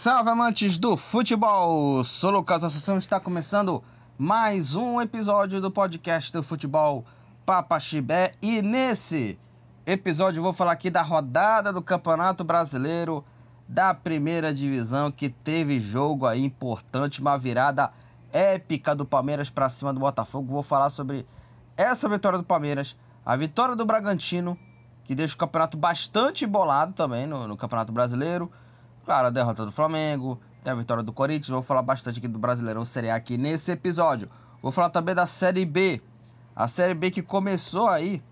salve amantes do futebol! Sou Lucas Assunção está começando mais um episódio do podcast do futebol Papa Chibé e nesse episódio vou falar aqui da rodada do Campeonato Brasileiro da primeira divisão que teve jogo aí importante, uma virada épica do Palmeiras para cima do Botafogo. Vou falar sobre essa vitória do Palmeiras, a vitória do Bragantino, que deixa o campeonato bastante embolado também no, no Campeonato Brasileiro Claro, a derrota do Flamengo, tem a vitória do Corinthians. Vou falar bastante aqui do Brasileirão Série A aqui nesse episódio. Vou falar também da Série B. A Série B que começou aí,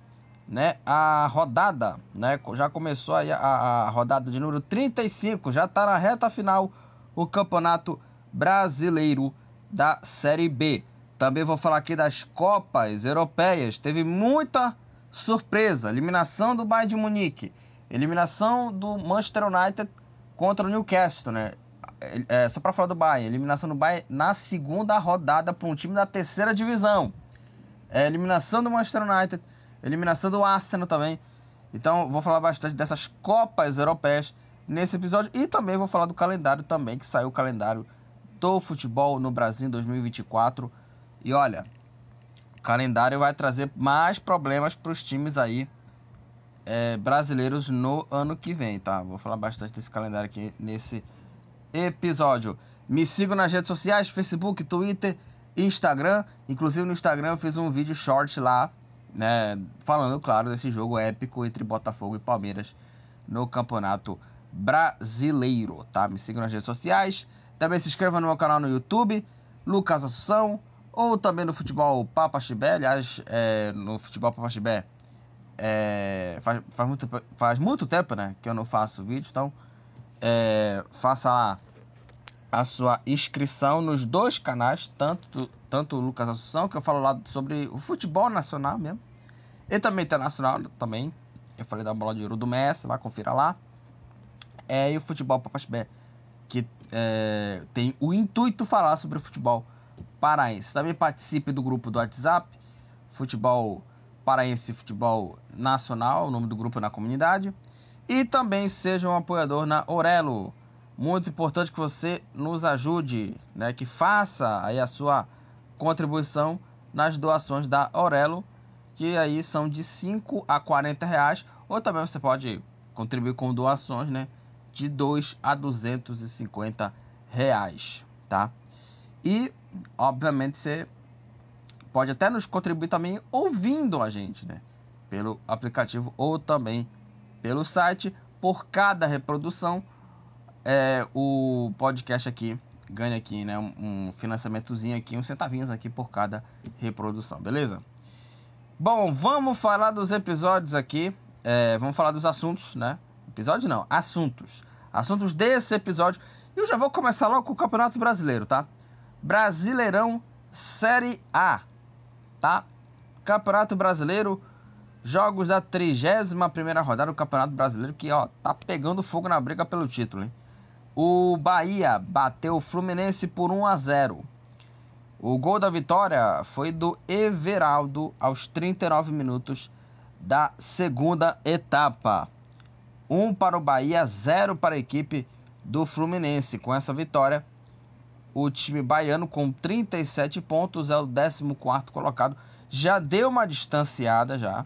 né, a rodada, né, já começou aí a, a rodada de número 35, já tá na reta final o Campeonato Brasileiro da Série B. Também vou falar aqui das Copas Europeias. Teve muita surpresa. Eliminação do Bayern de Munique. Eliminação do Manchester United contra o Newcastle, né? É, só para falar do Bayern, eliminação do Bayern na segunda rodada para um time da terceira divisão. É, eliminação do Manchester United, eliminação do Arsenal também. Então vou falar bastante dessas Copas Europeias nesse episódio e também vou falar do calendário também, que saiu o calendário do futebol no Brasil em 2024. E olha, o calendário vai trazer mais problemas para os times aí é, brasileiros no ano que vem, tá? Vou falar bastante desse calendário aqui nesse episódio. Me sigam nas redes sociais, Facebook, Twitter, Instagram. Inclusive no Instagram eu fiz um vídeo short lá, né? Falando, claro, desse jogo épico entre Botafogo e Palmeiras no Campeonato Brasileiro, tá? Me sigam nas redes sociais. Também se inscreva no meu canal no YouTube, Lucas Assunção, ou também no Futebol Papa Chibé. Aliás, é, no Futebol Papa Chibé é, faz, faz, muito, faz muito tempo né, que eu não faço vídeo, então é, faça lá a sua inscrição nos dois canais, tanto, tanto o Lucas Assunção, que eu falo lá sobre o futebol nacional mesmo, e também internacional também. Eu falei da bola de ouro do Messi, lá, confira lá. É, e o futebol Papachibé, que é, tem o intuito falar sobre o futebol paraense. Também participe do grupo do WhatsApp, futebol Paraense Futebol Nacional, o nome do grupo na comunidade. E também seja um apoiador na Orelo. Muito importante que você nos ajude, né, que faça aí a sua contribuição nas doações da Orelo, que aí são de 5 a 40 reais, ou também você pode contribuir com doações, né, de 2 a 250 reais, tá? E, obviamente, você pode até nos contribuir também ouvindo a gente, né? Pelo aplicativo ou também pelo site. Por cada reprodução, é, o podcast aqui ganha aqui, né? Um, financiamentozinho aqui, uns centavinhos aqui por cada reprodução, beleza? Bom, vamos falar dos episódios aqui. É, vamos falar dos assuntos, né? Episódio não, assuntos. Assuntos desse episódio. E eu já vou começar logo com o Campeonato Brasileiro, tá? Brasileirão Série A tá? Campeonato Brasileiro, jogos da 31ª rodada do Campeonato Brasileiro, que ó, tá pegando fogo na briga pelo título, hein? O Bahia bateu o Fluminense por 1 a 0. O gol da vitória foi do Everaldo aos 39 minutos da segunda etapa. 1 para o Bahia, 0 para a equipe do Fluminense. Com essa vitória, o time baiano, com 37 pontos, é o 14 colocado. Já deu uma distanciada já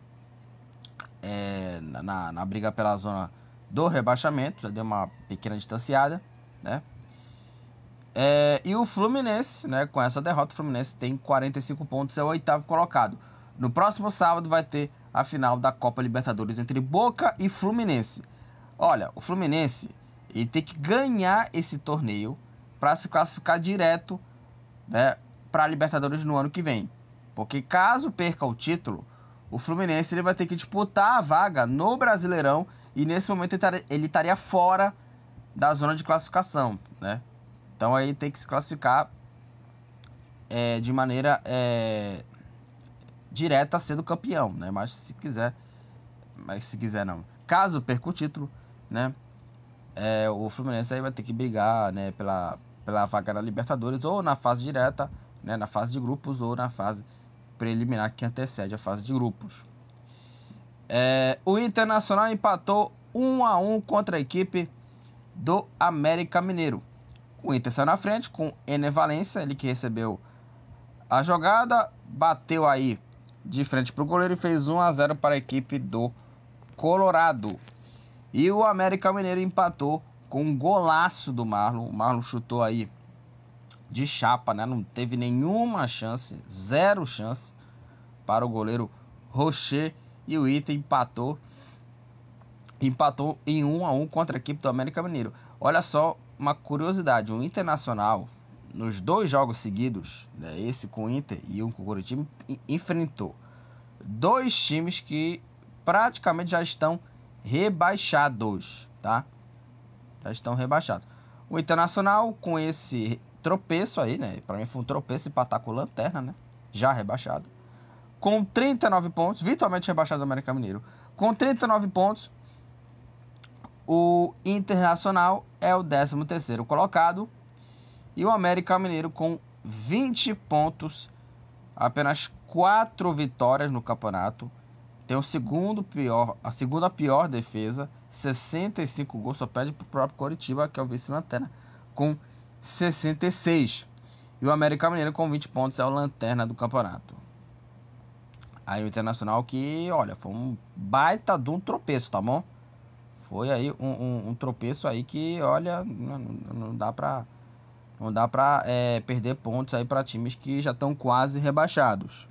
é, na, na briga pela zona do rebaixamento. Já deu uma pequena distanciada, né? É, e o Fluminense, né, com essa derrota, o Fluminense tem 45 pontos, é o oitavo colocado. No próximo sábado vai ter a final da Copa Libertadores entre Boca e Fluminense. Olha, o Fluminense ele tem que ganhar esse torneio para se classificar direto né, para a Libertadores no ano que vem. Porque caso perca o título, o Fluminense ele vai ter que disputar a vaga no Brasileirão e nesse momento ele estaria fora da zona de classificação, né? Então aí tem que se classificar é, de maneira é, direta sendo campeão, né? Mas se quiser, mas se quiser não. Caso perca o título, né? É, o Fluminense aí vai ter que brigar, né? Pela pela vaga da Libertadores ou na fase direta, né, na fase de grupos ou na fase preliminar que antecede a fase de grupos. É, o Internacional empatou 1 a 1 contra a equipe do América Mineiro. O Inter saiu na frente com Ener Valência, ele que recebeu a jogada, bateu aí de frente para o goleiro e fez 1 a 0 para a equipe do Colorado. E o América Mineiro empatou com um golaço do Marlon. O Marlon chutou aí de chapa, né? Não teve nenhuma chance, zero chance para o goleiro Rocher e o Inter empatou empatou em 1 a 1 contra a equipe do América Mineiro. Olha só uma curiosidade, o Internacional nos dois jogos seguidos, né, esse com o Inter e um com o Curitiba, enfrentou dois times que praticamente já estão rebaixados, tá? Já estão rebaixados. O Internacional com esse tropeço aí, né? Para mim foi um tropeço empatar com Lanterna, né? Já rebaixado. Com 39 pontos, virtualmente rebaixado do América Mineiro. Com 39 pontos, o Internacional é o 13º colocado e o América Mineiro com 20 pontos, apenas 4 vitórias no campeonato. Tem o segundo pior, a segunda pior defesa, 65 gols, só perde para o próprio Coritiba, que é o vice-lanterna, com 66. E o América Mineiro com 20 pontos é o lanterna do campeonato. Aí o Internacional que, olha, foi um baita de um tropeço, tá bom? Foi aí um, um, um tropeço aí que, olha, não, não dá pra não dá para é, perder pontos aí para times que já estão quase rebaixados.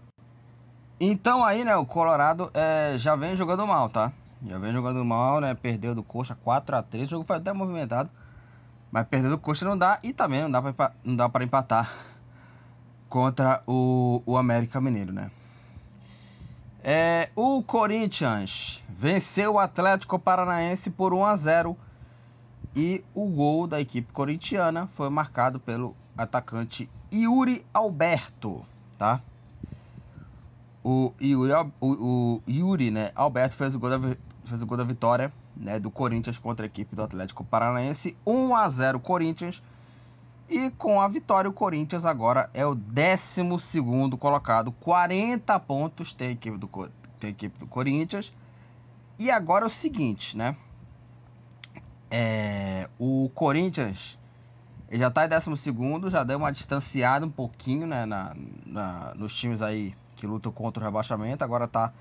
Então aí, né, o Colorado é, já vem jogando mal, tá? Já vem jogando mal, né? Perdeu do Coxa 4 a 3 O jogo foi até movimentado. Mas perder do Coxa não dá. E também não dá para não dá para empatar contra o, o América Mineiro, né? É, o Corinthians venceu o Atlético Paranaense por 1 a 0 e o gol da equipe corintiana foi marcado pelo atacante Yuri Alberto, tá? O Yuri, o, o Yuri né, Alberto fez o, gol da, fez o gol da vitória né, do Corinthians contra a equipe do Atlético Paranaense, 1 a 0 Corinthians. E com a vitória, o Corinthians agora é o 12 colocado, 40 pontos tem a equipe do, tem a equipe do Corinthians. E agora é o seguinte, né? É, o Corinthians já está em 12, já deu uma distanciada um pouquinho né, na, na, nos times aí que lutam contra o rebaixamento. Agora está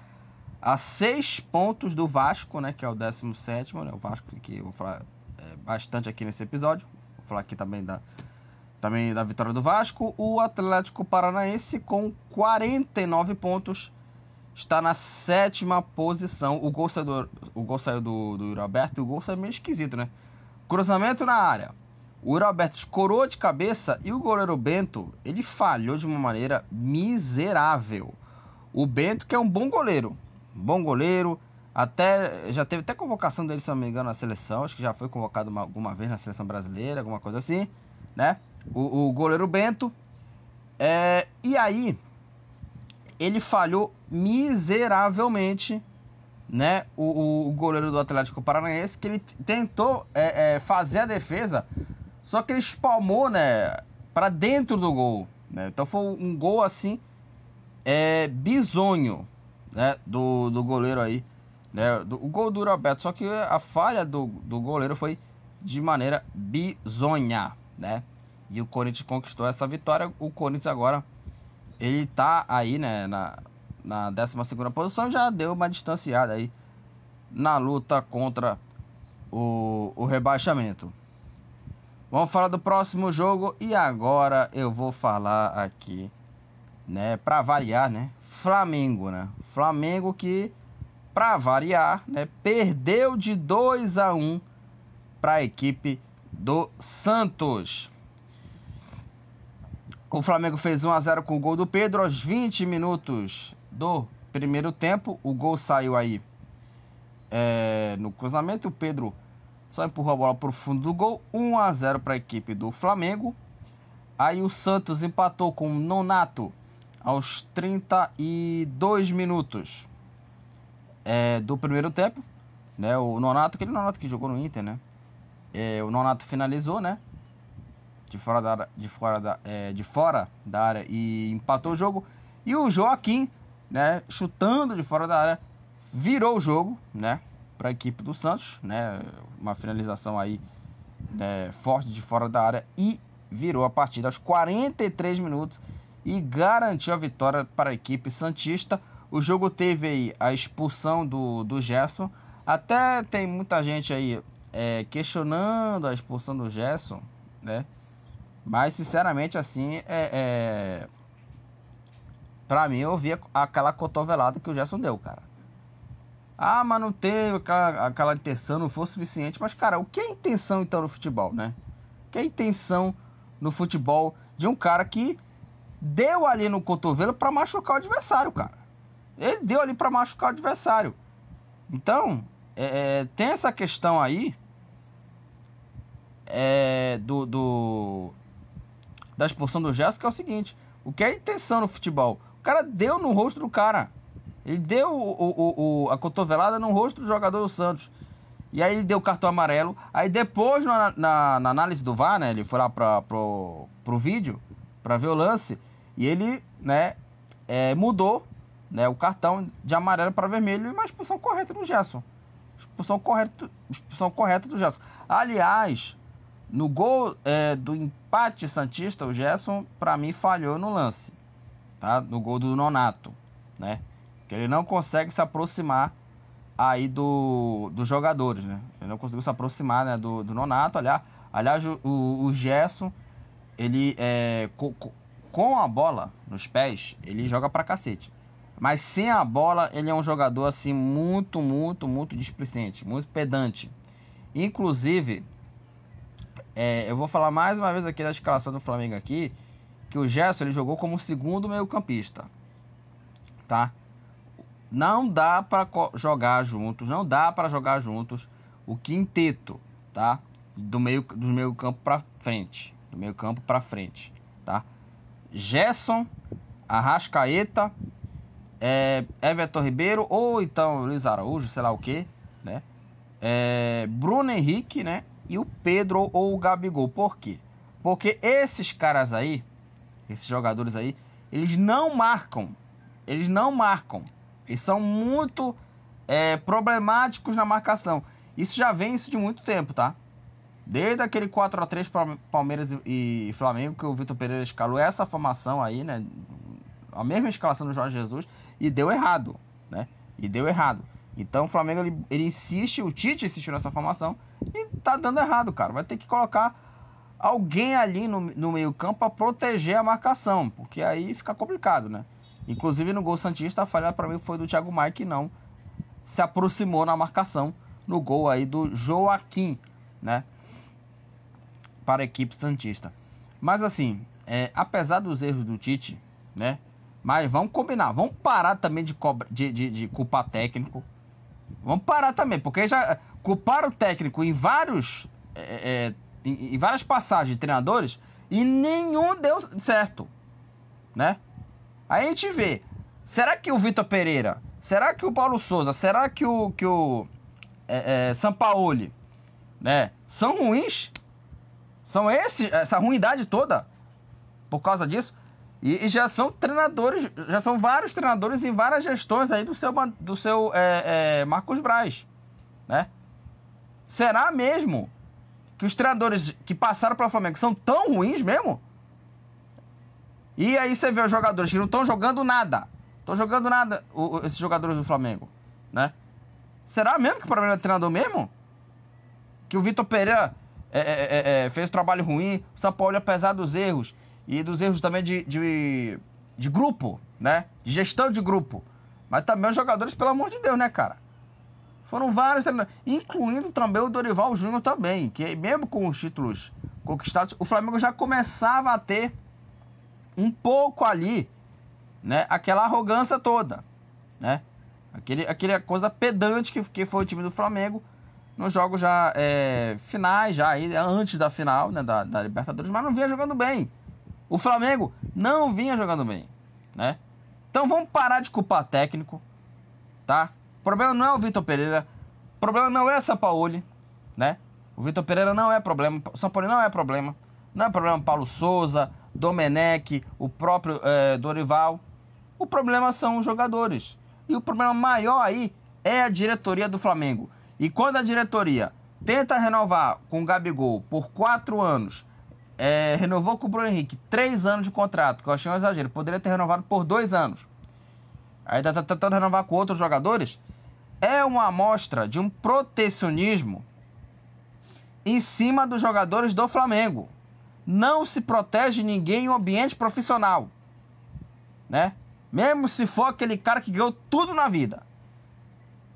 a seis pontos do Vasco, né, que é o 17, né, o Vasco que eu vou falar é, bastante aqui nesse episódio. Vou falar aqui também da, também da vitória do Vasco. O Atlético Paranaense com 49 pontos está na sétima posição. O gol saiu do, o gol saiu do, do Roberto e o gol saiu meio esquisito, né? Cruzamento na área. O Roberto escorou de cabeça e o goleiro Bento, ele falhou de uma maneira miserável. O Bento, que é um bom goleiro, bom goleiro, até já teve até convocação dele, se não me engano, na seleção, acho que já foi convocado uma, alguma vez na seleção brasileira, alguma coisa assim, né? O, o goleiro Bento. É, e aí, ele falhou miseravelmente, né? O, o, goleiro do Atlético Paranaense, que ele tentou é, é, fazer a defesa, só que ele espalmou, né? Para dentro do gol. Né? Então foi um gol assim, é, bizonho, né? Do, do goleiro aí. Né? Do, o gol do Roberto, só que a falha do, do goleiro foi de maneira bizonha, né? E o Corinthians conquistou essa vitória. O Corinthians agora ele tá aí, né, na, na 12 posição, já deu uma distanciada aí na luta contra o, o rebaixamento. Vamos falar do próximo jogo e agora eu vou falar aqui, né, para variar, né, Flamengo, né? Flamengo que para variar, né, perdeu de 2 a 1 para a equipe do Santos. O Flamengo fez 1 a 0 com o gol do Pedro aos 20 minutos do primeiro tempo. O gol saiu aí é, no cruzamento. O Pedro só empurrou a bola para o fundo do gol. 1 a 0 para a equipe do Flamengo. Aí o Santos empatou com o Nonato aos 32 minutos é, do primeiro tempo. Né? O Nonato, aquele Nonato que jogou no Inter, né? É, o Nonato finalizou, né? de fora da, de fora da, é, de fora da área e empatou o jogo. E o Joaquim, né, chutando de fora da área, virou o jogo, né, para a equipe do Santos, né, uma finalização aí né, forte de fora da área e virou a partida aos 43 minutos e garantiu a vitória para a equipe Santista. O jogo teve aí a expulsão do, do Gerson. Até tem muita gente aí é, questionando a expulsão do Gerson, né? Mas sinceramente assim é, é... Mim eu vi aquela cotovelada que o Gerson deu, cara. Ah, mas não teve aquela, aquela intenção, não foi suficiente. Mas, cara, o que é intenção então no futebol, né? O que é intenção no futebol de um cara que deu ali no cotovelo para machucar o adversário, cara. Ele deu ali para machucar o adversário. Então, é, é, tem essa questão aí é, do, do, da expulsão do Gerson, que é o seguinte: o que é intenção no futebol? O cara deu no rosto do cara. Ele deu o, o, o, a cotovelada no rosto do jogador do Santos. E aí ele deu o cartão amarelo. Aí depois, na, na, na análise do VAR, né? Ele foi lá para pro, pro vídeo para ver o lance. E ele, né, é, mudou né, o cartão de amarelo para vermelho e uma expulsão correta do Gerson. Expulsão correta, expulsão correta do Gerson. Aliás, no gol é, do empate Santista, o Gerson, para mim, falhou no lance. Tá? No gol do Nonato. Né? Que ele não consegue se aproximar aí do, dos jogadores, né? Ele não conseguiu se aproximar né, do, do Nonato. Aliás, aliás o, o Gerson, ele é, com a bola nos pés, ele joga pra cacete. Mas sem a bola, ele é um jogador assim muito, muito, muito displicente, muito pedante. Inclusive, é, eu vou falar mais uma vez aqui da escalação do Flamengo aqui, que o Gerson ele jogou como segundo meio-campista, tá? Não dá para jogar juntos, não dá para jogar juntos o quinteto, tá? Do meio do meio campo para frente, do meio campo para frente? Gerson, Arrascaeta, é, Everton Ribeiro ou então Luiz Araújo, sei lá o que, né? É, Bruno Henrique, né? E o Pedro ou o Gabigol. Por quê? Porque esses caras aí, esses jogadores aí, eles não marcam. Eles não marcam. Eles são muito é, problemáticos na marcação. Isso já vem isso de muito tempo, tá? Desde aquele 4 a 3 para Palmeiras e Flamengo, que o Vitor Pereira escalou essa formação aí, né? A mesma escalação do Jorge Jesus e deu errado, né? E deu errado. Então o Flamengo ele, ele insiste, o Tite insistiu nessa formação e tá dando errado, cara. Vai ter que colocar alguém ali no, no meio-campo para proteger a marcação, porque aí fica complicado, né? Inclusive no gol Santista, a falha para mim foi do Thiago Maia que não se aproximou na marcação no gol aí do Joaquim, né? Para a equipe Santista. Mas assim, é, apesar dos erros do Tite, né? Mas vamos combinar, vamos parar também de, cobra, de, de, de culpar técnico. Vamos parar também, porque já culparam o técnico em vários. É, é, em, em várias passagens de treinadores e nenhum deu certo, né? Aí a gente vê, será que o Vitor Pereira, será que o Paulo Souza, será que o, que o é, é, Sampaoli, né, são ruins? São esse, essa ruindade toda por causa disso? E, e, já são treinadores, já são vários treinadores em várias gestões aí do seu, do seu é, é, Marcos Braz, né? Será mesmo que os treinadores que passaram pelo Flamengo são tão ruins mesmo? E aí você vê os jogadores que não estão jogando nada. Estão jogando nada, o, esses jogadores do Flamengo, né? Será mesmo que o problema é do treinador mesmo? Que o Vitor Pereira é, é, é, é fez trabalho ruim, o São Paulo, apesar dos erros, e dos erros também de, de, de grupo, né? De gestão de grupo. Mas também os jogadores, pelo amor de Deus, né, cara? Foram vários incluindo também o Dorival Júnior também, que mesmo com os títulos conquistados, o Flamengo já começava a ter um pouco ali, né, aquela arrogância toda, né? Aquele, aquele coisa pedante que, que foi o time do Flamengo nos jogos já é, finais, já aí, antes da final né, da, da Libertadores, mas não vinha jogando bem. O Flamengo não vinha jogando bem, né? Então vamos parar de culpar técnico, tá? O problema não é o Vitor Pereira, o problema não é essa Sampaoli, né? O Vitor Pereira não é problema, o São Paulo não é problema, não é problema Paulo Souza, Domenech, o próprio é, Dorival. O problema são os jogadores. E o problema maior aí é a diretoria do Flamengo. E quando a diretoria tenta renovar com o Gabigol por quatro anos, é, renovou com o Bruno Henrique três anos de contrato, que eu achei um exagero, poderia ter renovado por dois anos. Aí tá tentando renovar com outros jogadores. É uma amostra de um protecionismo em cima dos jogadores do Flamengo. Não se protege ninguém em um ambiente profissional, né? Mesmo se for aquele cara que ganhou tudo na vida.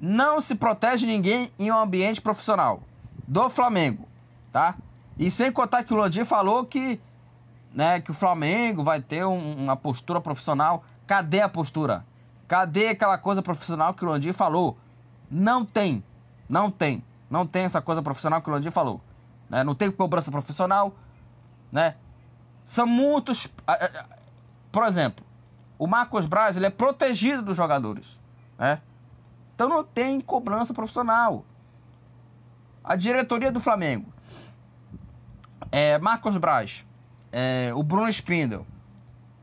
Não se protege ninguém em um ambiente profissional do Flamengo, tá? E sem contar que o Landim falou que, né, que o Flamengo vai ter um, uma postura profissional. Cadê a postura? Cadê aquela coisa profissional que o Landim falou? Não tem. Não tem. Não tem essa coisa profissional que o Landim falou. Né? Não tem cobrança profissional, né? São muitos... Por exemplo, o Marcos Braz ele é protegido dos jogadores, né? Então não tem cobrança profissional. A diretoria do Flamengo, é, Marcos Braz, é, o Bruno Spindel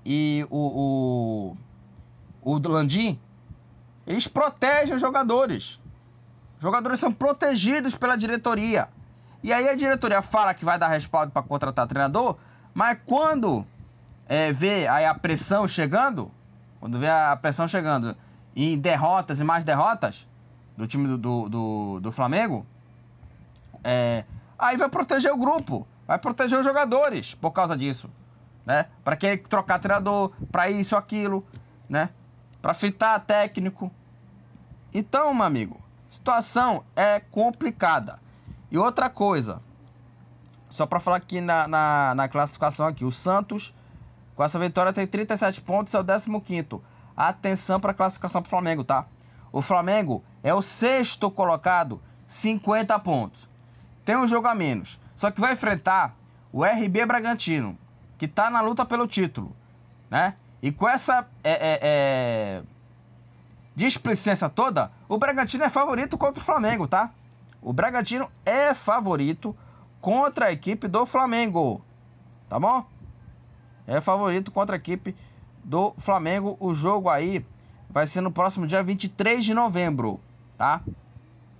e o, o, o Landim, eles protegem os jogadores. Os jogadores são protegidos pela diretoria. E aí a diretoria fala que vai dar respaldo para contratar treinador, mas quando é, vê aí a pressão chegando, quando vê a pressão chegando em derrotas e mais derrotas do time do, do, do, do Flamengo, é, aí vai proteger o grupo, vai proteger os jogadores por causa disso, né? Para quem trocar treinador, para isso aquilo, né? Para fritar técnico. Então, meu amigo, situação é complicada. E outra coisa, só para falar aqui na, na, na, classificação aqui, o Santos com essa vitória tem 37 pontos, é o 15º. Atenção para a classificação pro Flamengo, tá? O Flamengo é o sexto colocado, 50 pontos. Tem um jogo a menos, só que vai enfrentar o RB Bragantino, que está na luta pelo título, né? E com essa é, é, é, displicência toda, o Bragantino é favorito contra o Flamengo, tá? O Bragantino é favorito contra a equipe do Flamengo, tá bom? É favorito contra a equipe do Flamengo. O jogo aí vai ser no próximo dia 23 de novembro, tá?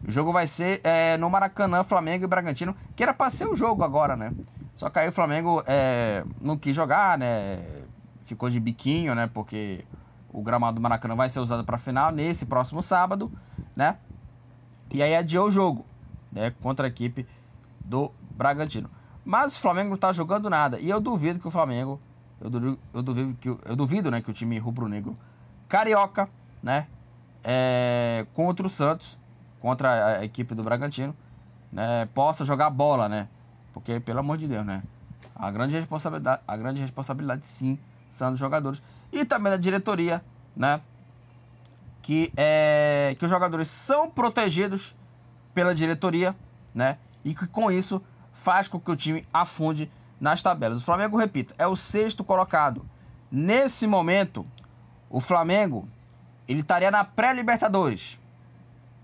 O jogo vai ser é, no Maracanã, Flamengo e Bragantino, que era para ser o jogo agora, né? Só que aí o Flamengo é, não quis jogar, né? Ficou de biquinho, né? Porque o gramado do Maracanã vai ser usado para final nesse próximo sábado, né? E aí adiou o jogo, né? Contra a equipe do Bragantino. Mas o Flamengo não tá jogando nada. E eu duvido que o Flamengo. Eu duvido, eu duvido, que, eu duvido né, que o time rubro-negro carioca, né? É, contra o Santos, contra a equipe do Bragantino, né, possa jogar bola, né? Porque, pelo amor de Deus, né? A grande responsabilidade, a grande responsabilidade sim, são dos jogadores. E também da diretoria, né? Que, é, que os jogadores são protegidos pela diretoria, né? E que com isso faz com que o time afunde nas tabelas. O Flamengo, repito, é o sexto colocado. Nesse momento, o Flamengo ele estaria na pré-Libertadores,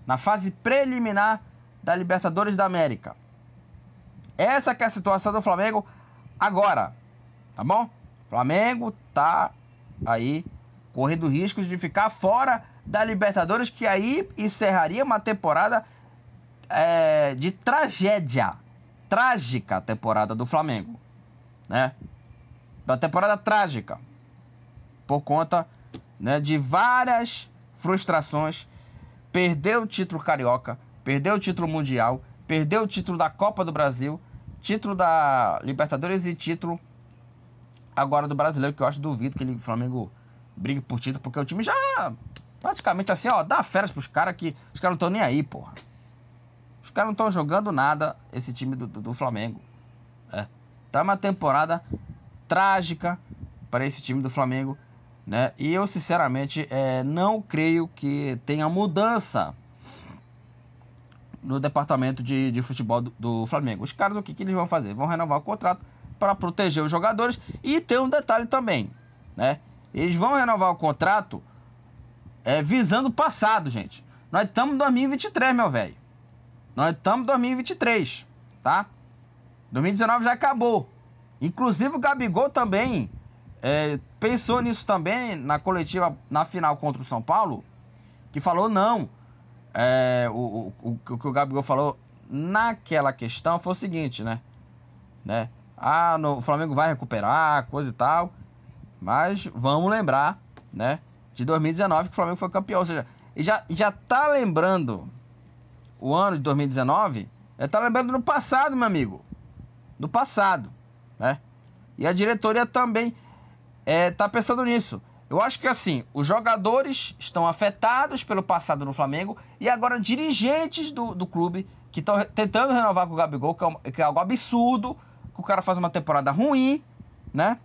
na fase preliminar da Libertadores da América. Essa que é a situação do Flamengo agora, tá bom? Flamengo tá aí correndo riscos de ficar fora da Libertadores, que aí encerraria uma temporada é, de tragédia trágica temporada do Flamengo, né? Uma temporada trágica por conta né, de várias frustrações. Perdeu o título carioca, perdeu o título mundial, perdeu o título da Copa do Brasil, título da Libertadores e título agora do brasileiro, que eu acho duvido que ele, Flamengo brigue por título, porque o time já praticamente assim, ó, dá férias pros caras que os caras não estão nem aí, porra. Os caras não estão jogando nada, esse time do, do, do Flamengo. Tá uma temporada trágica para esse time do Flamengo. Né? E eu, sinceramente, é, não creio que tenha mudança no departamento de, de futebol do, do, Flamengo. Os caras, o que, que eles vão fazer? Vão renovar o contrato para proteger os jogadores. E tem um detalhe também, né? Eles vão renovar o contrato é, visando o passado, gente. Nós estamos em 2023, meu velho. Nós estamos em 2023, tá? 2019 já acabou. Inclusive o Gabigol também é, pensou nisso também na coletiva na final contra o São Paulo, que falou não. É, o, o, o, que o Gabigol falou naquela questão foi o seguinte, né? né? Ah, no, o Flamengo vai recuperar, coisa e tal. Mas vamos lembrar, né? De 2019 que o Flamengo foi campeão. Ou seja, já, já tá lembrando o ano de 2019. Já tá lembrando no passado, meu amigo. No passado, né? E a diretoria também é, tá pensando nisso. Eu acho que assim, os jogadores estão afetados pelo passado no Flamengo e agora dirigentes do, do clube que estão tentando renovar com o Gabigol, que é, que é algo absurdo, que o cara faz uma temporada ruim, né?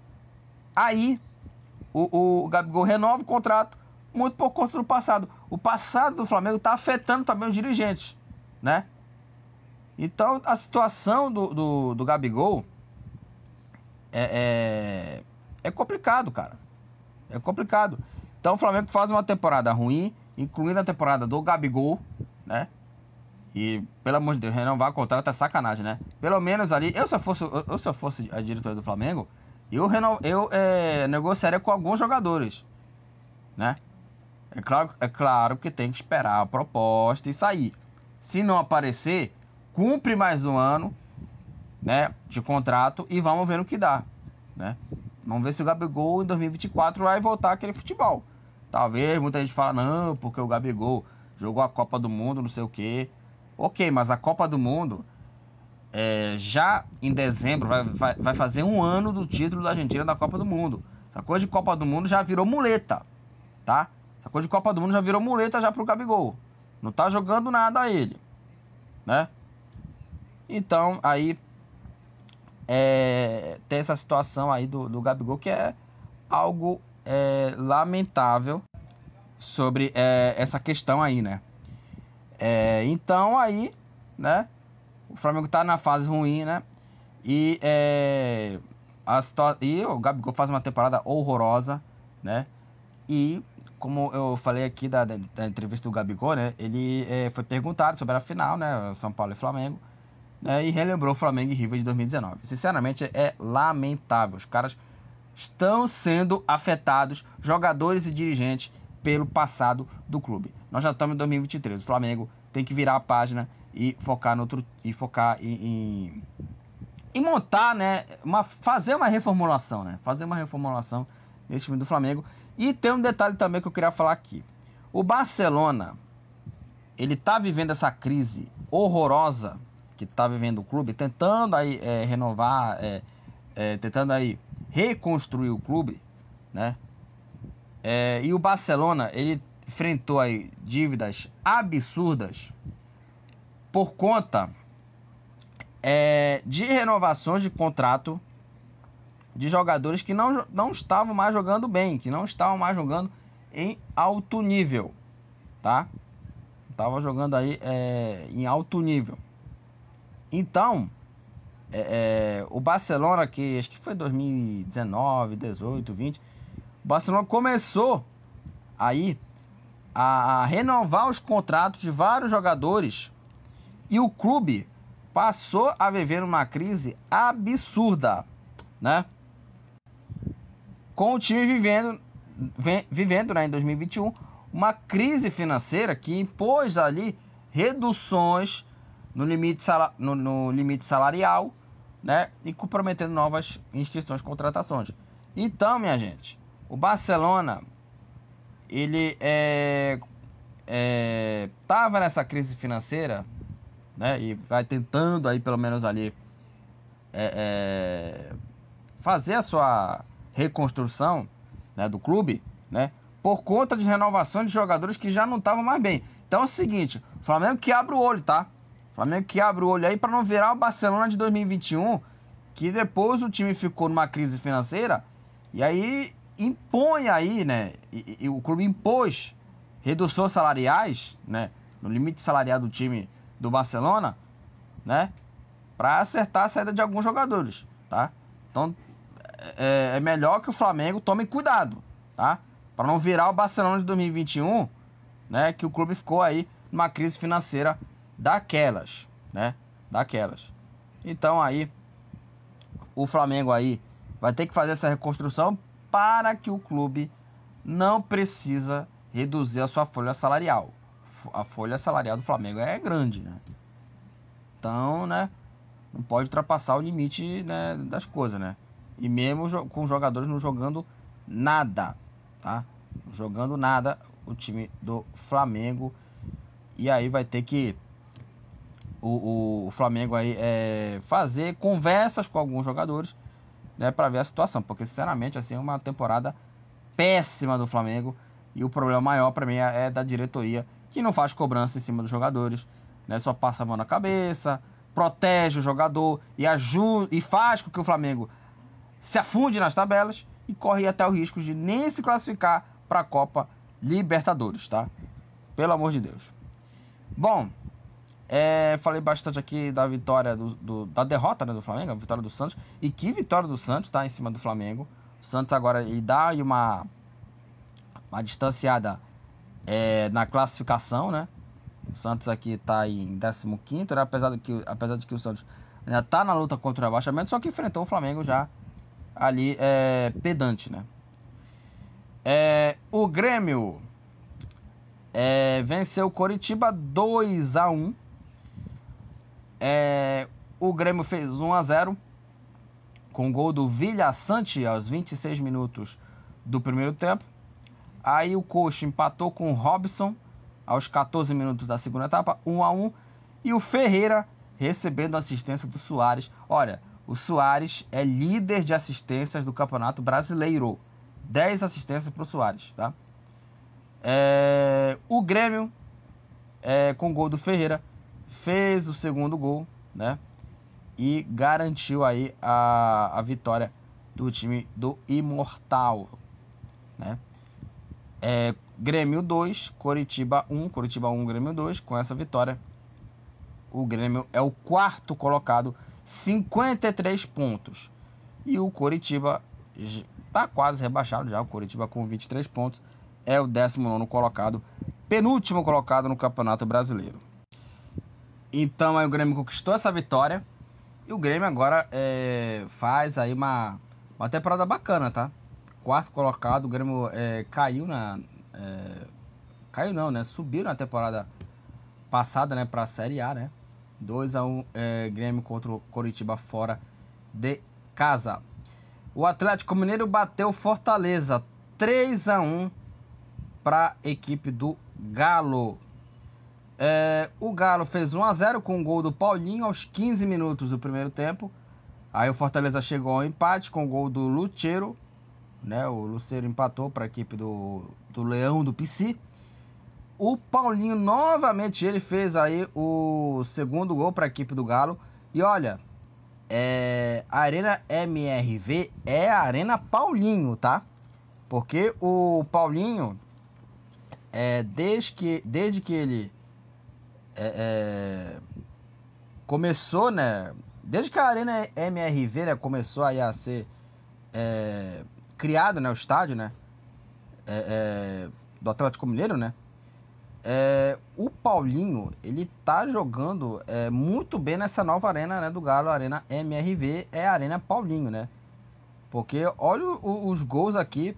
Aí o, o Gabigol renova o contrato, muito por conta do passado. O passado do Flamengo está afetando também os dirigentes, né? Então a situação do, do, do Gabigol é, é, é complicado, cara. É complicado. Então o Flamengo faz uma temporada ruim, incluindo a temporada do Gabigol, né? E, pelo amor de Deus, renovar o contrato é sacanagem, né? Pelo menos ali, eu se eu fosse, eu se eu fosse a diretoria do Flamengo, eu, reno, eu é, negociaria com alguns jogadores, né? É claro, é claro que tem que esperar a proposta e sair. Se não aparecer, cumpre mais um ano, né, de contrato e vamos ver o que dá, né? Vamos ver se o Gabigol em 2024 vai voltar aquele futebol. Talvez muita gente fala, não, porque o Gabigol jogou a Copa do Mundo, não sei o quê. Ok, mas a Copa do Mundo, é, já em dezembro, vai, vai, vai fazer um ano do título da Argentina da Copa do Mundo. Essa coisa de Copa do Mundo já virou muleta, tá? Essa coisa de Copa do Mundo já virou muleta já pro Gabigol. Não tá jogando nada a ele, né? Então, aí é, tem essa situação aí do, do Gabigol que é algo é, lamentável sobre é, essa questão aí, né? É, então aí, né? O Flamengo tá na fase ruim, né? E, é, a e o Gabigol faz uma temporada horrorosa, né? E como eu falei aqui da, da, entrevista do Gabigol, né? Ele é, foi perguntado sobre a final, né? São Paulo e Flamengo. Né, e relembrou Flamengo e River de 2019. Sinceramente, é lamentável. Os caras estão sendo afetados, jogadores e dirigentes, pelo passado do clube. Nós já estamos em 2023. O Flamengo tem que virar a página e focar no outro e focar em, em, montar, né, uma fazer uma reformulação, né? Fazer uma reformulação nesse time do Flamengo. E tem um detalhe também que eu queria falar aqui. O Barcelona ele tá vivendo essa crise horrorosa que tá vivendo o clube, tentando aí é, renovar, é, é, tentando aí reconstruir o clube, né? É, e o Barcelona, ele enfrentou aí dívidas absurdas por conta é, de renovações de contrato de jogadores que não, não estavam mais jogando bem, que não estavam mais jogando em alto nível, tá? Tava jogando aí é, em alto nível. Então, é, é, o Barcelona, que acho que foi 2019, 18, 20, o Barcelona começou aí a, renovar os contratos de vários jogadores e o clube passou a viver uma crise absurda, né? Com o time vivendo, vivendo né, em 2021 uma crise financeira que impôs ali reduções no limite, sal, no, no limite salarial, né? E comprometendo novas inscrições, contratações. Então, minha gente, o Barcelona, ele é, é, tava nessa crise financeira, né? E vai tentando aí pelo menos ali é, é, fazer a sua reconstrução né, do clube, né? Por conta de renovações de jogadores que já não estavam mais bem. Então é o seguinte, o Flamengo que abre o olho, tá? Flamengo que abre o olho aí para não virar o Barcelona de 2021, que depois o time ficou numa crise financeira e aí impõe aí, né? E, e, o clube impôs reduções salariais, né? No limite salarial do time do Barcelona, né? Para acertar a saída de alguns jogadores, tá? Então é, é melhor que o Flamengo tome cuidado, tá? Para não virar o Barcelona de 2021, né? Que o clube ficou aí numa crise financeira daquelas, né? Daquelas. Então aí o Flamengo aí vai ter que fazer essa reconstrução para que o clube não precisa reduzir a sua folha salarial. A folha salarial do Flamengo é grande, né? Então, né? Não pode ultrapassar o limite né, das coisas, né? E mesmo com jogadores não jogando nada, tá? Jogando nada o time do Flamengo. E aí vai ter que o, o Flamengo aí é, fazer conversas com alguns jogadores, né, para ver a situação, porque sinceramente assim é uma temporada péssima do Flamengo e o problema maior para mim é, é, da diretoria que não faz cobrança em cima dos jogadores, né, só passa a mão na cabeça, protege o jogador e ajuda e faz com que o Flamengo se afunde nas tabelas e corre até o risco de nem se classificar para a Copa Libertadores, tá? Pelo amor de Deus. Bom, é, falei bastante aqui da vitória, do, do, da derrota né, do Flamengo, a vitória do Santos. E que vitória do Santos, tá? Em cima do Flamengo. O Santos agora ele dá uma, uma distanciada é, na classificação, né? O Santos aqui tá em 15, né? apesar, de que, apesar de que o Santos ainda tá na luta contra o rebaixamento, só que enfrentou o Flamengo já ali é, pedante, né? É, o Grêmio é, venceu o Coritiba 2 a 1 é, o Grêmio fez 1 a 0 com gol do Vilha Sante aos 26 minutos do primeiro tempo. Aí o Coxa empatou com o Robson aos 14 minutos da segunda etapa, 1 a 1 e o Ferreira recebendo assistência do Soares. Olha, o Soares é líder de assistências do Campeonato Brasileiro. 10 assistências para o Soares, tá? É, o Grêmio, é, com gol do Ferreira, fez o segundo gol, né? E garantiu aí a, a vitória do time do Imortal, né? É, Grêmio 2, Coritiba 1, Coritiba 1, Grêmio 2, com essa vitória. O Grêmio é o quarto colocado, 53 pontos. E o Coritiba está quase rebaixado já, o Coritiba com 23 pontos, é o 19 colocado, penúltimo colocado no Campeonato Brasileiro. Então aí o Grêmio conquistou essa vitória. E o Grêmio agora é, faz aí uma, uma temporada bacana, tá? Quarto colocado, o Grêmio é, caiu na. É, caiu não, né? Subiu na temporada passada, né? Pra Série A, né? 2x1 um, é, Grêmio contra o Coritiba fora de casa. O Atlético Mineiro bateu Fortaleza 3 a 1 para a equipe do Galo. É, o Galo fez 1 a 0 com o gol do Paulinho aos 15 minutos do primeiro tempo. Aí o Fortaleza chegou ao empate com o gol do Lucheiro. Né? O Luceiro empatou para a equipe do, do Leão do PC. O Paulinho novamente ele fez aí o segundo gol para a equipe do Galo. E olha, é, a Arena MRV é a Arena Paulinho, tá? Porque o Paulinho, é, desde, que, desde que ele é, é, começou, né? Desde que a Arena MRV né, começou aí a ser é, criado, né? O estádio, né? É, é, do Atlético Mineiro, né? É, o Paulinho, ele tá jogando muito bem nessa nova arena né, do Galo, Arena MRV, é a Arena Paulinho, né? Porque olha o, os gols aqui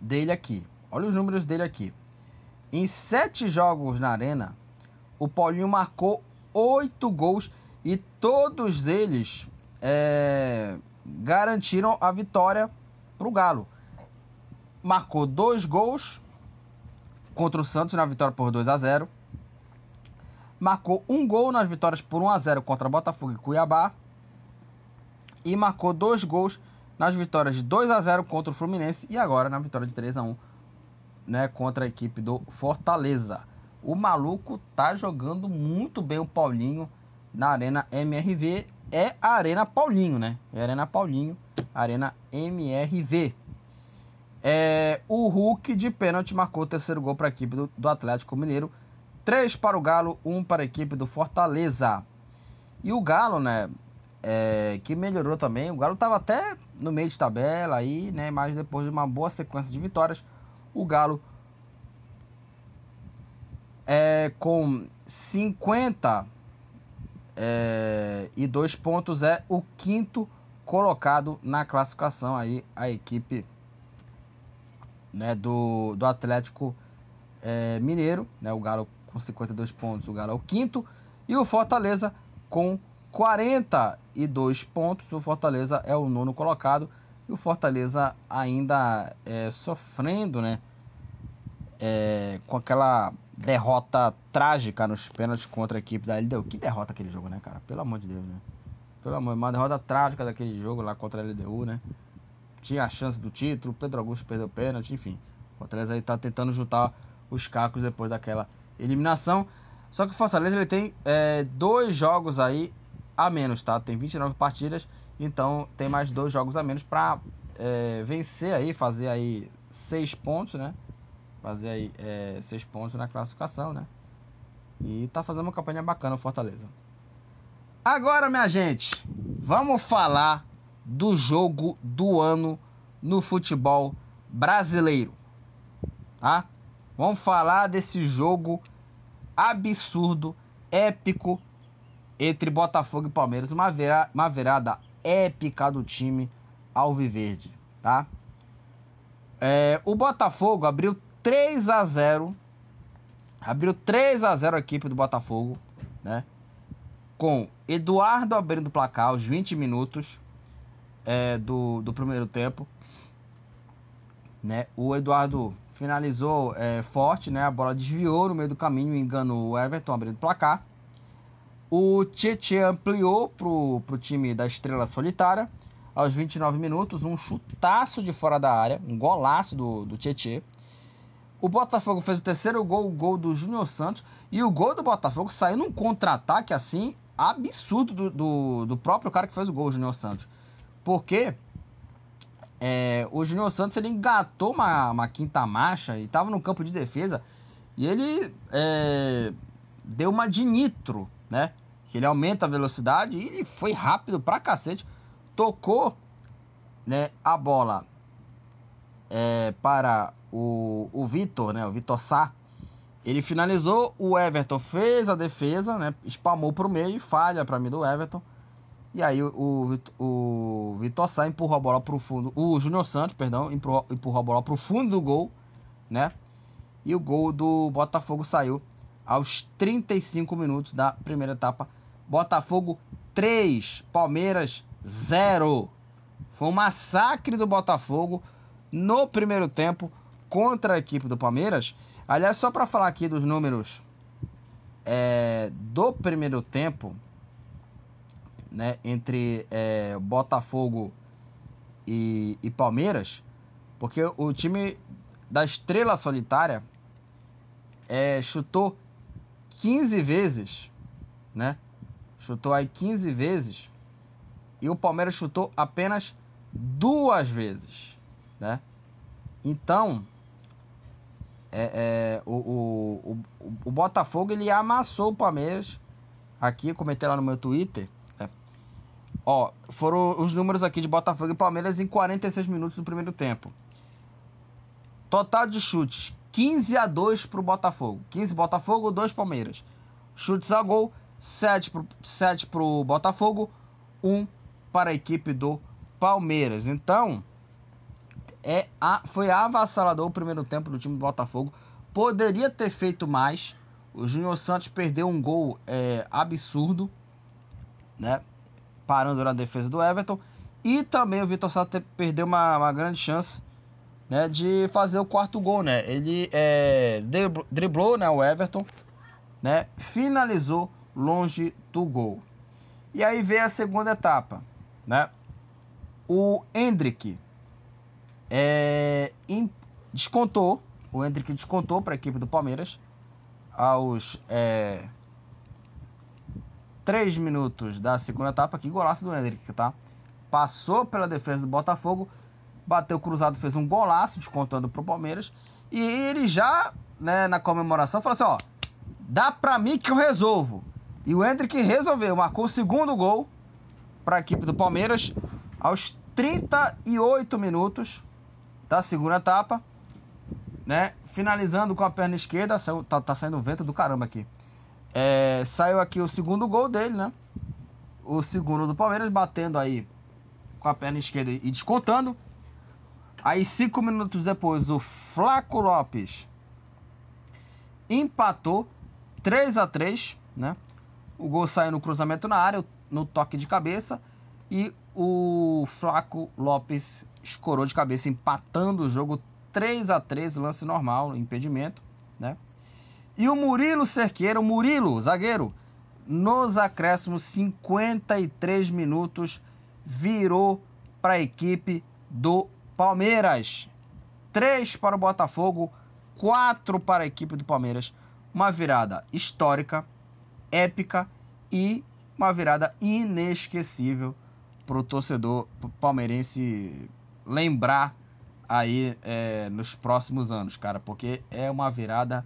dele aqui. Olha os números dele aqui. Em sete jogos na Arena, o Paulinho marcou oito gols e todos eles é, garantiram a vitória para o Galo. Marcou dois gols contra o Santos na vitória por 2 a 0 Marcou um gol nas vitórias por 1 a 0 contra Botafogo e Cuiabá. E marcou dois gols nas vitórias de 2 a 0 contra o Fluminense e agora na vitória de 3 a 1 né, contra a equipe do Fortaleza. O maluco tá jogando muito bem o Paulinho na Arena MRV. É a Arena Paulinho, né? É Arena Paulinho, Arena MRV. É, o Hulk de pênalti marcou o terceiro gol para a equipe do, do Atlético Mineiro. Três para o Galo, um para a equipe do Fortaleza. E o Galo, né? É, que melhorou também. O Galo estava até no meio de tabela aí, né? Mas depois de uma boa sequência de vitórias, o Galo é, com 50 é, e dois pontos é o quinto colocado na classificação aí a equipe né, do, do Atlético é, Mineiro, né, o Galo com 52 pontos, o Galo é o quinto E o Fortaleza com 42 pontos. O Fortaleza é o nono colocado. E o Fortaleza ainda é, sofrendo, né? É, com aquela derrota trágica nos pênaltis contra a equipe da LDU. Que derrota aquele jogo, né, cara? Pelo amor de Deus, né? Pelo amor, uma derrota trágica daquele jogo lá contra a LDU, né? Tinha a chance do título, Pedro Augusto perdeu o pênalti, enfim. O Fortaleza aí tá tentando juntar os cacos depois daquela eliminação. Só que o Fortaleza ele tem é, dois jogos aí a menos, tá? Tem 29 partidas, então tem mais dois jogos a menos para é, vencer aí, fazer aí seis pontos, né? Fazer aí é, seis pontos na classificação, né? E tá fazendo uma campanha bacana o Fortaleza. Agora, minha gente, vamos falar do jogo do ano no futebol brasileiro, tá? Vamos falar desse jogo absurdo, épico entre Botafogo e Palmeiras. Uma, vera, uma virada épica do time alviverde, tá? É, o Botafogo abriu 3 a 0 Abriu 3 a 0 a equipe do Botafogo, né? Com Eduardo abrindo o placar aos 20 minutos é, do, do primeiro tempo. Né? O Eduardo finalizou é, forte, né? A bola desviou no meio do caminho e enganou o Everton abrindo o placar. O Tietchan ampliou pro, pro time da Estrela Solitária. Aos 29 minutos, um chutaço de fora da área, um golaço do, do Tietchan. O Botafogo fez o terceiro gol, o gol do Júnior Santos. E o gol do Botafogo saiu num contra-ataque assim, absurdo do, do, do, próprio cara que fez o gol, o Júnior Santos. Porque é, o Júnior Santos ele engatou uma, uma quinta marcha e estava no campo de defesa. E ele é, deu uma de nitro né? Que ele aumenta a velocidade e ele foi rápido pra cacete. Tocou né, a bola é, para o, o Vitor, né? O Vitor Sá. Ele finalizou, o Everton fez a defesa, né? Espalmou pro meio, falha para mim do Everton. E aí o, o, o Vitor Sá empurrou a bola pro fundo. O Júnior Santos, perdão, empurrou, empurrou a bola pro fundo do gol, né? E o gol do Botafogo saiu aos 35 minutos da primeira etapa. Botafogo 3, Palmeiras 0. Foi um massacre do Botafogo no primeiro tempo contra a equipe do Palmeiras. Aliás, só para falar aqui dos números é, do primeiro tempo, né, entre é, Botafogo e, e Palmeiras, porque o time da Estrela Solitária é, chutou 15 vezes, né? Chutou aí 15 vezes. E o Palmeiras chutou apenas duas vezes, né? Então, é, é, o, o, o, o, Botafogo ele amassou o Palmeiras. Aqui, comentei lá no meu Twitter. Né? Ó, foram os números aqui de Botafogo e Palmeiras em 46 minutos do primeiro tempo. Total de chutes: 15 a 2 para o Botafogo. 15 Botafogo, 2 Palmeiras. Chutes a gol, 7 para 7 o Botafogo, 1 para a equipe do Palmeiras. Então, é a, foi avassalador o primeiro tempo do time do Botafogo. Poderia ter feito mais. O Júnior Santos perdeu um gol é, absurdo, né? Parando na defesa do Everton. E também o Vitor Sá perdeu uma, uma grande chance né, de fazer o quarto gol, né? Ele é, driblou, né, o Everton, né? Finalizou longe do gol. E aí veio a segunda etapa, né? O Hendrick é, descontou, o Hendrick descontou para a equipe do Palmeiras aos é, 3 minutos da segunda etapa, que golaço do Hendrick, tá? Passou pela defesa do Botafogo, bateu cruzado, fez um golaço, descontando pro Palmeiras. E ele já, né, na comemoração, falou assim: ó, dá pra mim que eu resolvo. E o Hendrick resolveu, marcou o segundo gol para a equipe do Palmeiras aos 38 minutos da segunda etapa, né? Finalizando com a perna esquerda, saiu, tá, tá saindo vento do caramba aqui. É, saiu aqui o segundo gol dele, né? O segundo do Palmeiras, batendo aí com a perna esquerda e descontando. Aí, cinco minutos depois, o Flaco Lopes empatou 3 a 3 né? O gol saiu no cruzamento na área, no toque de cabeça. E o Flaco Lopes escorou de cabeça, empatando o jogo 3 a 3 lance normal, impedimento, né? E o Murilo Cerqueiro, Murilo, zagueiro, nos acréscimos 53 minutos, virou para a equipe do Palmeiras. 3 para o Botafogo, 4 para a equipe do Palmeiras. Uma virada histórica, épica e uma virada inesquecível para o torcedor palmeirense lembrar aí é, nos próximos anos, cara, porque é uma virada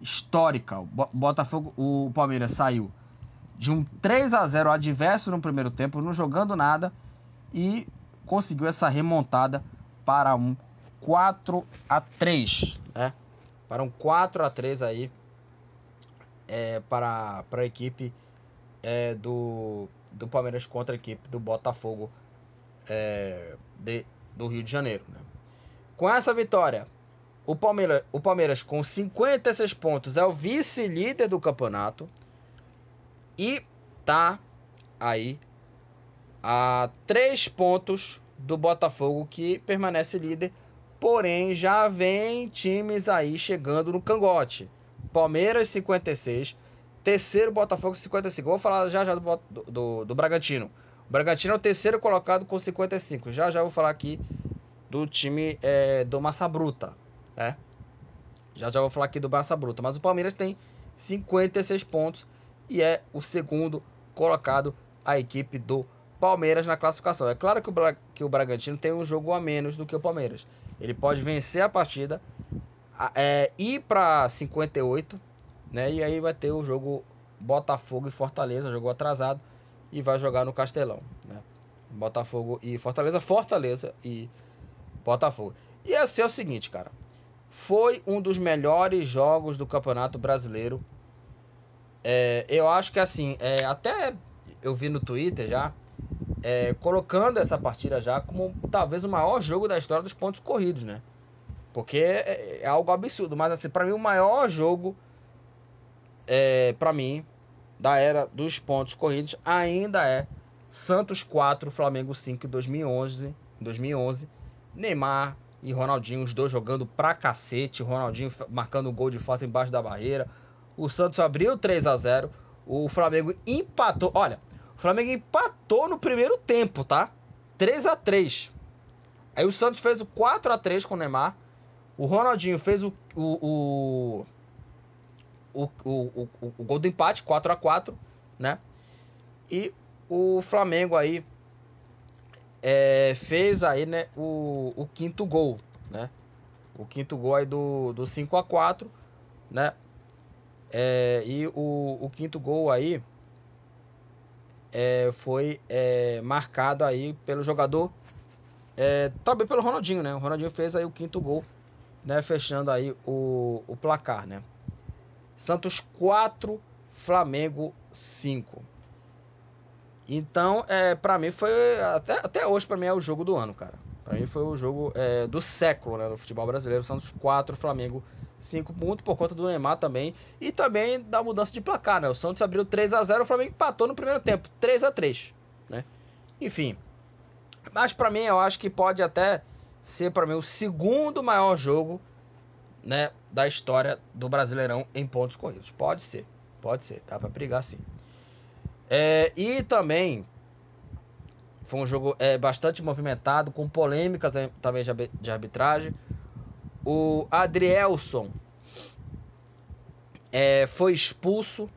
histórica. O Botafogo, o Palmeiras saiu de um 3 a 0 adverso no primeiro tempo, não jogando nada e conseguiu essa remontada para um 4 a 3, né? Para um 4 a 3 aí é, para, para a equipe é, do, do Palmeiras contra a equipe do Botafogo é, de, do Rio de Janeiro. Né? Com essa vitória, o Palmeiras, o Palmeiras com 56 pontos é o vice-líder do campeonato e tá aí a 3 pontos do Botafogo que permanece líder Porém, já vem times aí chegando no cangote. Palmeiras 56, terceiro Botafogo 55. Vou falar já já do, do, do Bragantino. O Bragantino é o terceiro colocado com 55. Já já vou falar aqui do time é, do Massa Bruta, né? Já já vou falar aqui do Massa Bruta. Mas o Palmeiras tem 56 pontos e é o segundo colocado a equipe do Palmeiras na classificação. É claro que o, Bra que o Bragantino tem um jogo a menos do que o Palmeiras. Ele pode vencer a partida, é, ir para 58, né? E aí vai ter o jogo Botafogo e Fortaleza, jogo atrasado, e vai jogar no Castelão, né? Botafogo e Fortaleza, Fortaleza e Botafogo. E assim é o seguinte, cara. Foi um dos melhores jogos do Campeonato Brasileiro. É, eu acho que assim, é, até eu vi no Twitter já, é, colocando essa partida já como talvez o maior jogo da história dos pontos corridos, né? Porque é, é algo absurdo, mas assim, para mim o maior jogo é, para mim da era dos pontos corridos ainda é Santos 4, Flamengo 5 em 2011, 2011. Neymar e Ronaldinho, os dois jogando pra cacete, Ronaldinho marcando o gol de falta embaixo da barreira. O Santos abriu 3 a 0, o Flamengo empatou. Olha, o Flamengo empatou no primeiro tempo, tá? 3 a 3 Aí o Santos fez o 4 a 3 com o Neymar. O Ronaldinho fez o, o, o, o, o, o, o gol do empate, 4 a 4 né? E o Flamengo aí é, fez aí, né, o, o quinto gol, né? O quinto gol aí do, do 5 a 4 né? É, e o, o quinto gol aí é, foi é, marcado aí pelo jogador, é, também pelo Ronaldinho, né? O Ronaldinho fez aí o quinto gol, né? Fechando aí o, o placar, né? Santos 4, Flamengo 5. Então, é, para mim foi até, até hoje para mim é o jogo do ano, cara. Para mim foi o jogo é, do século, né, no futebol brasileiro. Santos 4, Flamengo 5 pontos por conta do Neymar também. E também da mudança de placar, né? O Santos abriu 3 a 0 o Flamengo empatou no primeiro tempo. 3 a 3 né? Enfim. Mas para mim, eu acho que pode até ser para mim o segundo maior jogo né, da história do Brasileirão em pontos corridos. Pode ser, pode ser, tá para brigar sim. É, e também foi um jogo é, bastante movimentado, com polêmica também de arbitragem. O Adrielson é, foi expulso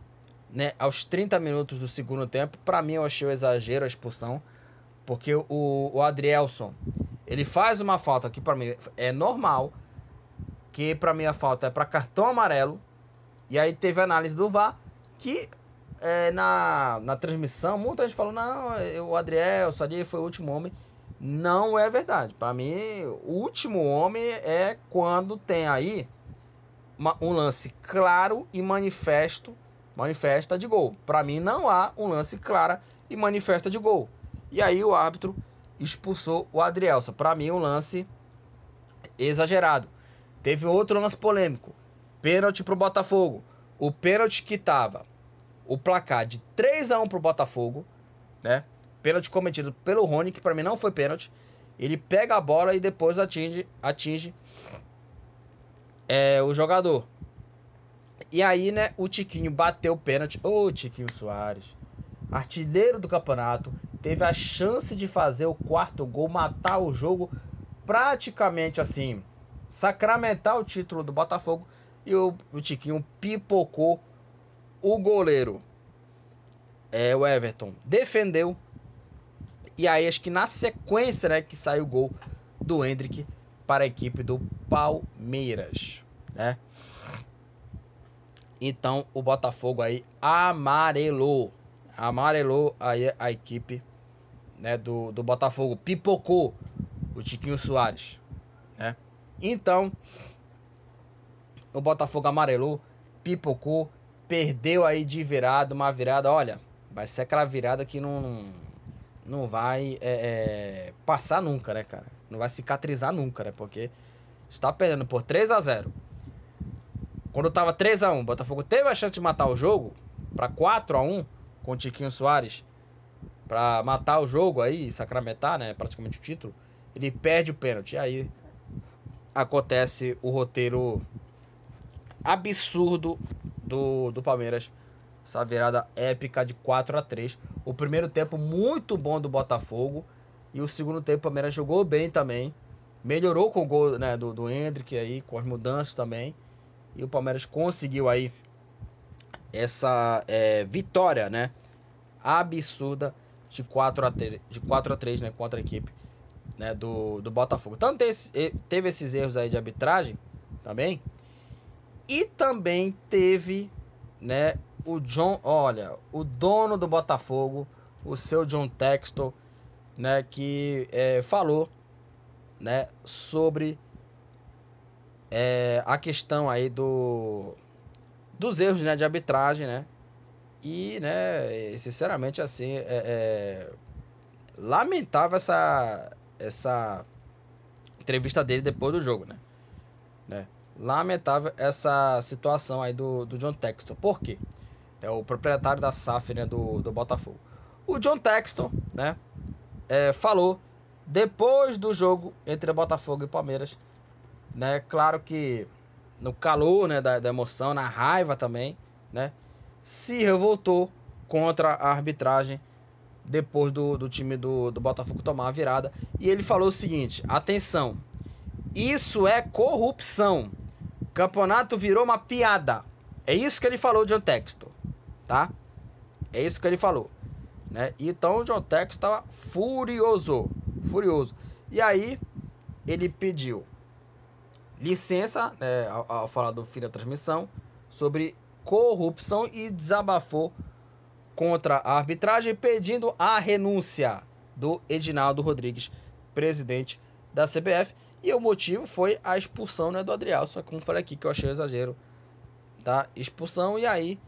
né, aos 30 minutos do segundo tempo. Para mim, eu achei um exagero a expulsão. Porque o, o Adrielson, ele faz uma falta que para mim é normal. Que para mim a falta é para cartão amarelo. E aí teve análise do VAR que é, na, na transmissão, muita gente falou, não, o Adrielson ali foi o último homem. Não é verdade. Para mim, o último homem é quando tem aí uma, um lance claro e manifesto, manifesta de gol. Para mim, não há um lance claro e manifesta de gol. E aí o árbitro expulsou o Adrielson. Para mim, um lance exagerado. Teve outro lance polêmico. Pênalti pro Botafogo. O pênalti que tava o placar de 3 a 1 pro Botafogo, né? Pênalti cometido pelo Rony, que para mim não foi pênalti. Ele pega a bola e depois atinge, atinge é, o jogador. E aí, né, o Tiquinho bateu o pênalti. Ô, oh, Tiquinho Soares, artilheiro do campeonato, teve a chance de fazer o quarto gol, matar o jogo, praticamente assim, sacramentar o título do Botafogo. E o, o Tiquinho pipocou o goleiro. É, o Everton defendeu. E aí, acho que na sequência, né, que saiu o gol do Hendrick para a equipe do Palmeiras, né? Então, o Botafogo aí amarelou. Amarelou aí a equipe né, do, do Botafogo. Pipocou o Tiquinho Soares, né? Então, o Botafogo amarelou, pipocou, perdeu aí de virada, uma virada, olha, vai ser aquela virada que não, não vai é, é, passar nunca, né, cara? Não vai cicatrizar nunca, né? Porque está perdendo por 3 a 0 Quando tava 3 a 1 o Botafogo teve a chance de matar o jogo para 4 a 1 com o Tiquinho Soares para matar o jogo aí, sacramentar, né, praticamente o título. Ele perde o pênalti. Aí acontece o roteiro absurdo do, do Palmeiras. Essa virada épica de 4 a 3 O primeiro tempo muito bom do Botafogo. E o segundo tempo o Palmeiras jogou bem também. Melhorou com o gol né, do, do Hendrick aí, com as mudanças também. E o Palmeiras conseguiu aí essa é, vitória, né? Absurda de 4 a 3, de 4 a 3 né, contra a equipe né, do, do Botafogo. Então teve, teve esses erros aí de arbitragem também. E também teve né, o John, olha, o dono do Botafogo, o seu John Textor, né, que é, falou, né, sobre é, a questão aí do dos erros, né, de arbitragem, né, e, né, sinceramente, assim, é, é lamentável essa essa entrevista dele depois do jogo, né, né. Lamentável essa situação aí do, do John Textor. Por quê? É o proprietário da SAF, né, do, do Botafogo. O John Textor, né, é, falou depois do jogo entre Botafogo e Palmeiras, né? Claro que no calor, né, da, da emoção, na raiva também, né? Se revoltou contra a arbitragem depois do, do time do, do Botafogo tomar a virada. E ele falou o seguinte: atenção, isso é corrupção. Campeonato virou uma piada. É isso que ele falou, John Textor, tá? É isso que ele falou. Né? Então o John Tex estava furioso, furioso. E aí ele pediu licença, né, ao, ao falar do fim da transmissão, sobre corrupção e desabafou contra a arbitragem, pedindo a renúncia do Edinaldo Rodrigues, presidente da CBF. E o motivo foi a expulsão né, do Adriel. Só que como falei aqui, que eu achei exagero da expulsão. E aí,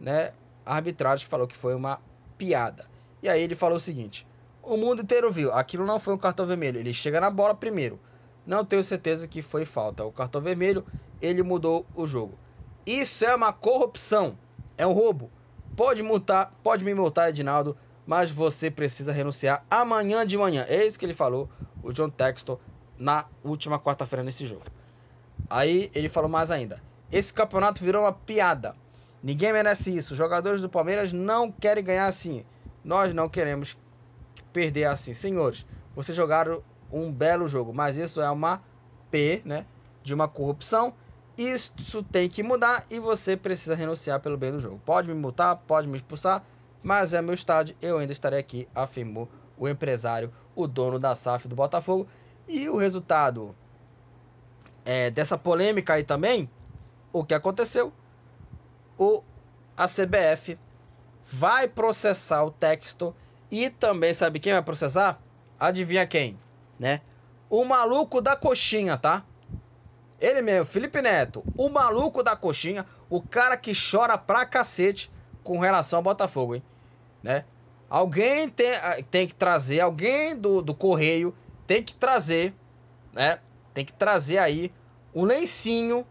né, a arbitragem falou que foi uma piada. E aí ele falou o seguinte: o mundo inteiro viu, aquilo não foi um cartão vermelho. Ele chega na bola primeiro. Não tenho certeza que foi falta. O cartão vermelho, ele mudou o jogo. Isso é uma corrupção. É um roubo. Pode multar, pode me multar, Edinaldo, mas você precisa renunciar amanhã de manhã. É isso que ele falou, o John Textor, na última quarta-feira nesse jogo. Aí ele falou mais ainda. Esse campeonato virou uma piada. Ninguém merece isso. Os jogadores do Palmeiras não querem ganhar assim. Nós não queremos perder assim. Senhores, vocês jogaram um belo jogo, mas isso é uma P, né? De uma corrupção. Isso tem que mudar e você precisa renunciar pelo bem do jogo. Pode me multar, pode me expulsar, mas é meu estádio, eu ainda estarei aqui, afirmou o empresário, o dono da SAF do Botafogo. E o resultado é, dessa polêmica aí também, o que aconteceu? o, a CBF vai processar o texto e também sabe quem vai processar? Adivinha quem, né? O maluco da coxinha, tá? Ele mesmo, Felipe Neto, o maluco da coxinha, o cara que chora pra cacete com relação ao Botafogo, hein? Né? Alguém tem, ah, tem que trazer, alguém do, do correio tem que trazer, né? Tem que trazer aí um lencinho,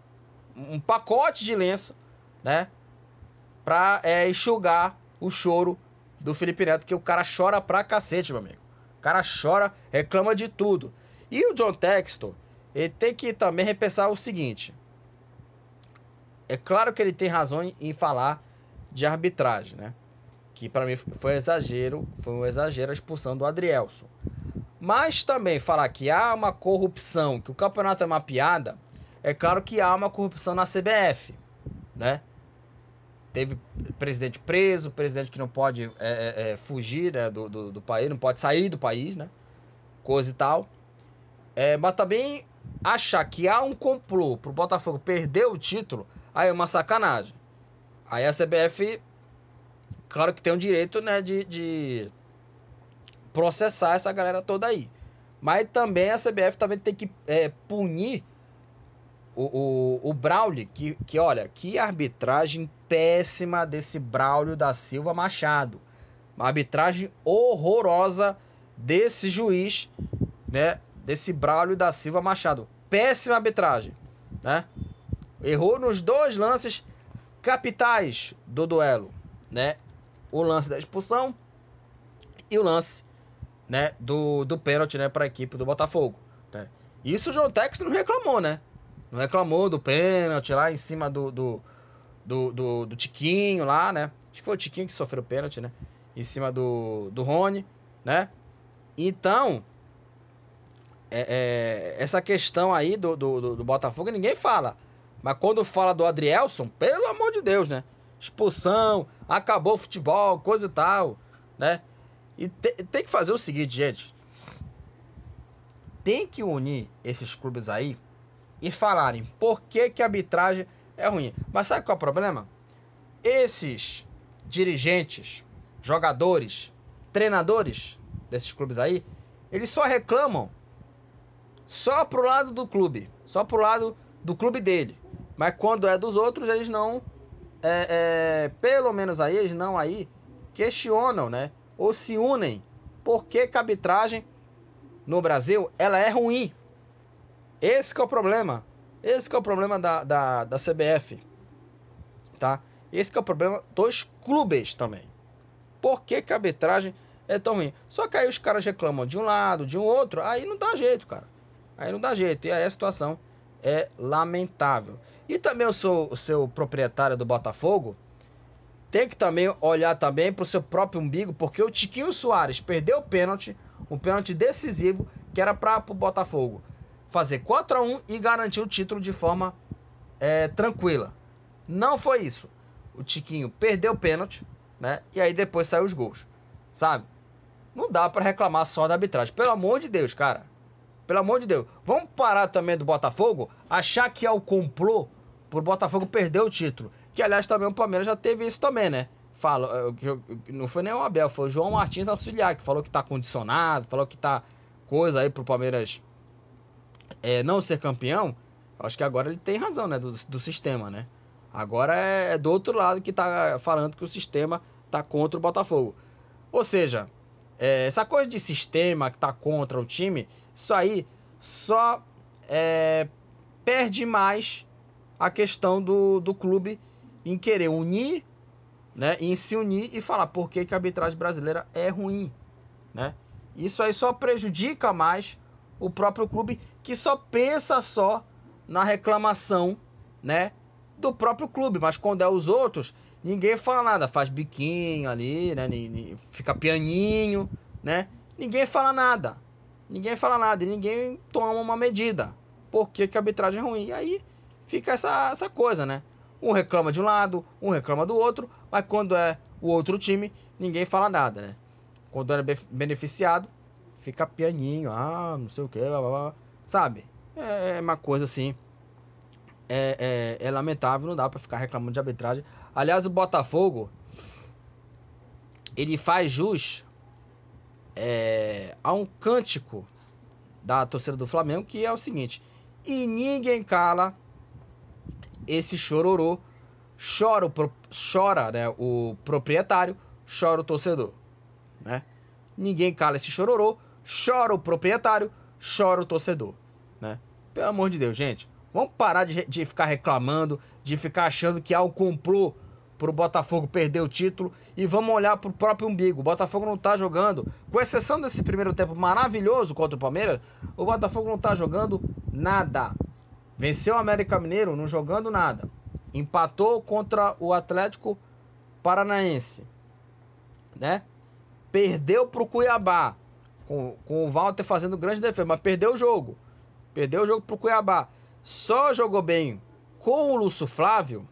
um pacote de lenço né? pra é, enxugar o choro do Felipe Neto, que o cara chora pra cacete, meu amigo. O cara chora, reclama de tudo. E o John Textor, ele tem que também repensar o seguinte. É claro que ele tem razão em falar de arbitragem, né? Que para mim foi um exagero, foi um exagero a expulsão do Adrielson. Mas também falar que há uma corrupção, que o campeonato é uma piada, é claro que há uma corrupção na CBF, né? Teve presidente preso, presidente que não pode é, é, é, fugir né, do, do, do, país, não pode sair do país, né? Coisa e tal. É, mas também achar que há um complô pro Botafogo perder o título, aí é uma sacanagem. Aí a CBF, claro que tem o direito, né, de, de processar essa galera toda aí. Mas também a CBF também tem que é, punir o, o, o Braulio, que, que olha, que arbitragem péssima desse Braulio da Silva Machado. Uma arbitragem horrorosa desse juiz, né? Desse Braulio da Silva Machado. Péssima arbitragem, né? Errou nos dois lances capitais do duelo, né? O lance da expulsão e o lance, né, do, do pênalti, né, para a equipe do Botafogo, né? Isso o João Tex não reclamou, né? Não reclamou do pênalti lá em cima do do, do, do, do Tiquinho lá, né? Acho que foi o Tiquinho que sofreu o pênalti, né? Em cima do, do Rony, né? Então, é, é, essa questão aí do, do, do, Botafogo ninguém fala. Mas quando fala do Adrielson, pelo amor de Deus, né? Expulsão, acabou o futebol, coisa e tal, né? E te, tem que fazer o seguinte, gente. Tem que unir esses clubes aí e falarem por que, que a arbitragem é ruim. Mas sabe qual é o problema? Esses dirigentes, jogadores, treinadores desses clubes aí, eles só reclamam só pro lado do clube, só pro lado do clube dele. Mas quando é dos outros, eles não. É, é, pelo menos aí, eles não aí questionam, né? Ou se unem. Por que, a arbitragem no Brasil ela é ruim? Esse é o problema. Esse é o problema da, da, da CBF. Tá? Esse é o problema dos clubes também. Por que, que a arbitragem é tão ruim? Só que aí os caras reclamam de um lado, de um outro. Aí não dá jeito, cara. Aí não dá jeito. E aí a situação é lamentável. E também eu sou o seu proprietário do Botafogo. Tem que também olhar também para o seu próprio umbigo, porque o Tiquinho Soares perdeu o pênalti, um pênalti decisivo, que era para o Botafogo fazer 4 a 1 e garantir o título de forma é, tranquila. Não foi isso. O Tiquinho perdeu o pênalti, né? E aí depois saiu os gols, sabe? Não dá para reclamar só da arbitragem. Pelo amor de Deus, cara. Pelo amor de Deus. Vamos parar também do Botafogo achar que é o complô pro Botafogo perder o título. Que aliás também o Palmeiras já teve isso também, né? Fala, não foi nem o Abel, foi o João Martins auxiliar que falou que tá condicionado, falou que tá coisa aí pro Palmeiras é, não ser campeão. Acho que agora ele tem razão, né? Do, do sistema, né? Agora é, é do outro lado que tá falando que o sistema tá contra o Botafogo. Ou seja, é, essa coisa de sistema que tá contra o time, isso aí só é, perde mais a questão do, do clube em querer unir, né, em se unir e falar por que, que a arbitragem brasileira é ruim, né? Isso aí só prejudica mais o próprio clube que só pensa só na reclamação, né, do próprio clube, mas quando é os outros, ninguém fala nada, faz biquinho ali, né, fica pianinho, né? Ninguém fala nada. Ninguém fala nada ninguém toma uma medida. Por que, que a arbitragem é ruim? E aí fica essa, essa coisa, né? Um reclama de um lado, um reclama do outro, mas quando é o outro time, ninguém fala nada, né? Quando é beneficiado, fica pianinho, ah, não sei o que, blá, blá, blá. sabe? É, é uma coisa assim. É, é, é lamentável, não dá para ficar reclamando de arbitragem. Aliás, o Botafogo ele faz jus é, há um cântico da torcida do Flamengo que é o seguinte: e ninguém cala esse chororô, chora o, chora, né, o proprietário, chora o torcedor, né? Ninguém cala esse chororô, chora o proprietário, chora o torcedor, né? Pelo amor de Deus, gente, vamos parar de, de ficar reclamando, de ficar achando que algo comprou pro Botafogo perder o título e vamos olhar pro próprio umbigo. O Botafogo não tá jogando, com exceção desse primeiro tempo maravilhoso contra o Palmeiras, o Botafogo não tá jogando nada. Venceu o América Mineiro não jogando nada. Empatou contra o Atlético Paranaense, né? Perdeu pro Cuiabá, com, com o Walter fazendo grande defesa, mas perdeu o jogo. Perdeu o jogo pro Cuiabá. Só jogou bem com o Lúcio Flávio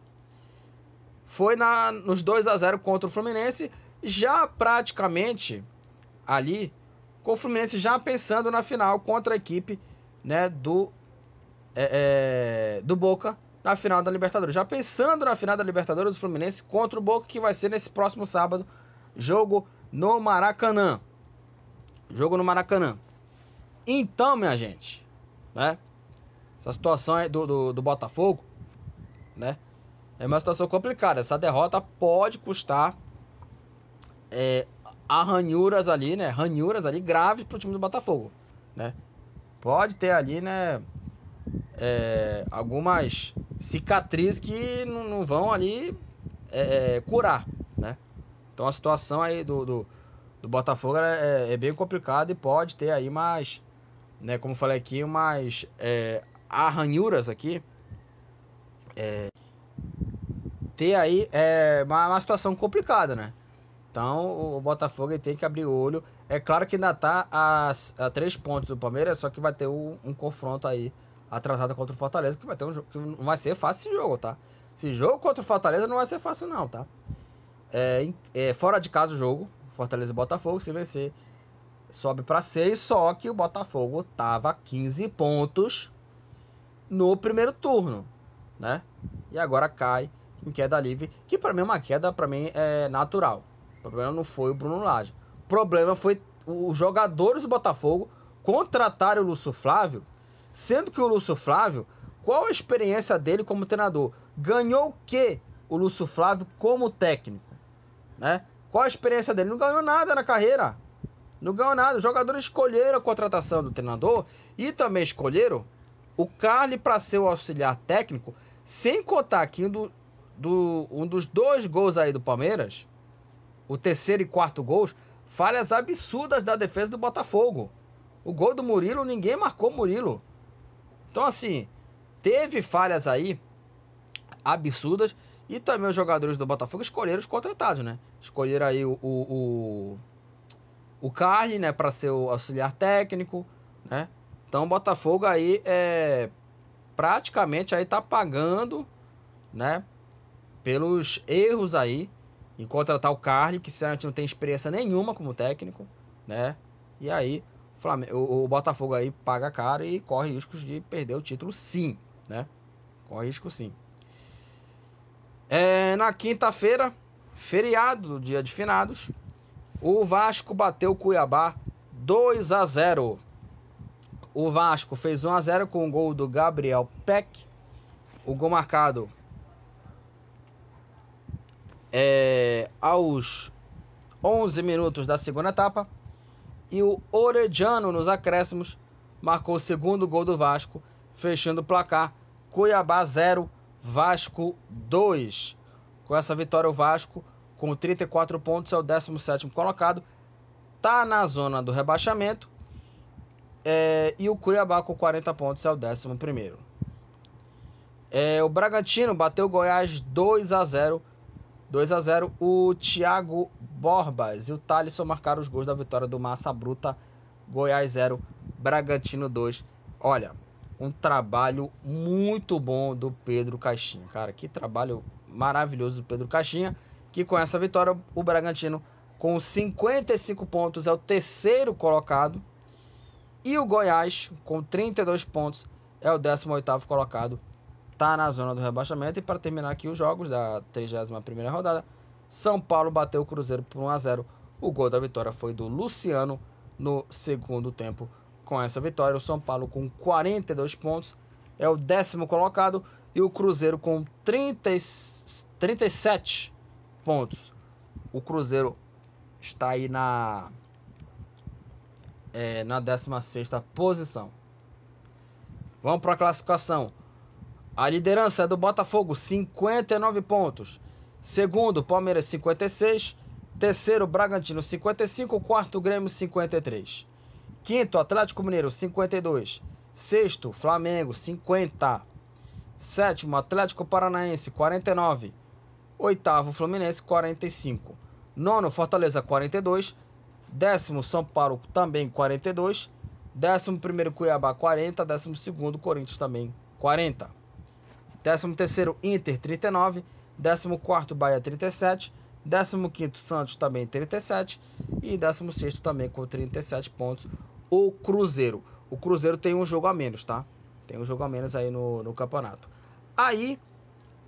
foi na, nos 2 a 0 contra o Fluminense, já praticamente ali, com o Fluminense já pensando na final contra a equipe né, do, é, é, do Boca na final da Libertadores. Já pensando na final da Libertadores do Fluminense contra o Boca, que vai ser nesse próximo sábado, jogo no Maracanã. Jogo no Maracanã. Então, minha gente, né? Essa situação do, do, do Botafogo, né? É uma situação complicada. Essa derrota pode custar é, arranhuras ali, né? Ranhuras ali graves pro time do Botafogo, né? Pode ter ali, né? É, algumas cicatrizes que não, não vão ali é, é, curar, né? Então a situação aí do, do, do Botafogo é, é, é, bem complicada e pode ter aí mais, né? Como falei aqui, umas é, arranhuras aqui. Ter aí é uma, uma situação complicada, né? Então o Botafogo tem que abrir o olho. É claro que ainda tá a, a três pontos do Palmeiras, só que vai ter um, um, confronto aí atrasado contra o Fortaleza, que vai ter um jogo que não vai ser fácil esse jogo, tá? Esse jogo contra o Fortaleza não vai ser fácil não, tá? É, é fora de casa o jogo, Fortaleza e Botafogo, se vencer, sobe para 6, só que o Botafogo tava 15 pontos no primeiro turno, né? E agora cai em queda livre, que para mim é uma queda para mim é natural. O problema não foi o Bruno Lage. O problema foi os jogadores do Botafogo contratarem o Lúcio Flávio, sendo que o Lúcio Flávio, qual a experiência dele como treinador? Ganhou o que o Lúcio Flávio como técnico? Né? Qual a experiência dele? Não ganhou nada na carreira. Não ganhou nada. Os jogadores escolheram a contratação do treinador e também escolheram o Carly para ser o auxiliar técnico, sem contar que um, do, do, um dos dois gols aí do Palmeiras, o terceiro e quarto gols, falhas absurdas da defesa do Botafogo. O gol do Murilo, ninguém marcou Murilo. Então, assim, teve falhas aí absurdas. E também os jogadores do Botafogo escolheram os contratados, né? Escolheram aí o, o, o, o Carly, né, para ser o auxiliar técnico, né? Então o Botafogo aí é praticamente aí tá pagando, né, pelos erros aí em contratar o Carly, que sinceramente não tem experiência nenhuma como técnico, né? E aí o, Flamengo, o, o Botafogo aí paga caro e corre riscos de perder o título sim, né? Corre risco sim. É, na quinta-feira, feriado, dia de finados, o Vasco bateu o Cuiabá 2 a 0. O Vasco fez 1 a 0 com o gol do Gabriel Peck. O gol marcado é, aos 11 minutos da segunda etapa. E o Orediano, nos acréscimos, marcou o segundo gol do Vasco, fechando o placar Cuiabá 0, Vasco 2. Com essa vitória, o Vasco, com 34 pontos, é o 17 colocado, está na zona do rebaixamento. É, e o Cuiabá, com 40 pontos, é o 11. É, o Bragantino bateu o Goiás 2 a 0 2 a 0 O Thiago Borbas e o Thalisson marcaram os gols da vitória do Massa Bruta. Goiás 0, Bragantino 2. Olha, um trabalho muito bom do Pedro Caixinha. Cara, que trabalho maravilhoso do Pedro Caixinha. Que com essa vitória, o Bragantino, com 55 pontos, é o terceiro colocado. E o Goiás, com 32 pontos, é o 18 colocado está na zona do rebaixamento. E para terminar aqui os jogos da 31 rodada, São Paulo bateu o Cruzeiro por 1 a 0. O gol da vitória foi do Luciano no segundo tempo. Com essa vitória, o São Paulo com 42 pontos é o décimo colocado e o Cruzeiro com 30, 37 pontos. O Cruzeiro está aí na é, na 16 posição. Vamos para a classificação. A liderança é do Botafogo, 59 pontos. Segundo, Palmeiras 56. Terceiro, Bragantino 55. Quarto, Grêmio 53. Quinto, Atlético Mineiro 52. Sexto, Flamengo 50. Sétimo, Atlético Paranaense 49. Oitavo, Fluminense 45. Nono, Fortaleza 42. Décimo, São Paulo também 42. Décimo primeiro, Cuiabá 40. Décimo segundo, Corinthians também 40. Décimo terceiro, Inter 39. Décimo quarto, Bahia 37. Décimo quinto, Santos também 37. E décimo sexto também com 37 pontos, o Cruzeiro. O Cruzeiro tem um jogo a menos, tá? Tem um jogo a menos aí no, no campeonato. Aí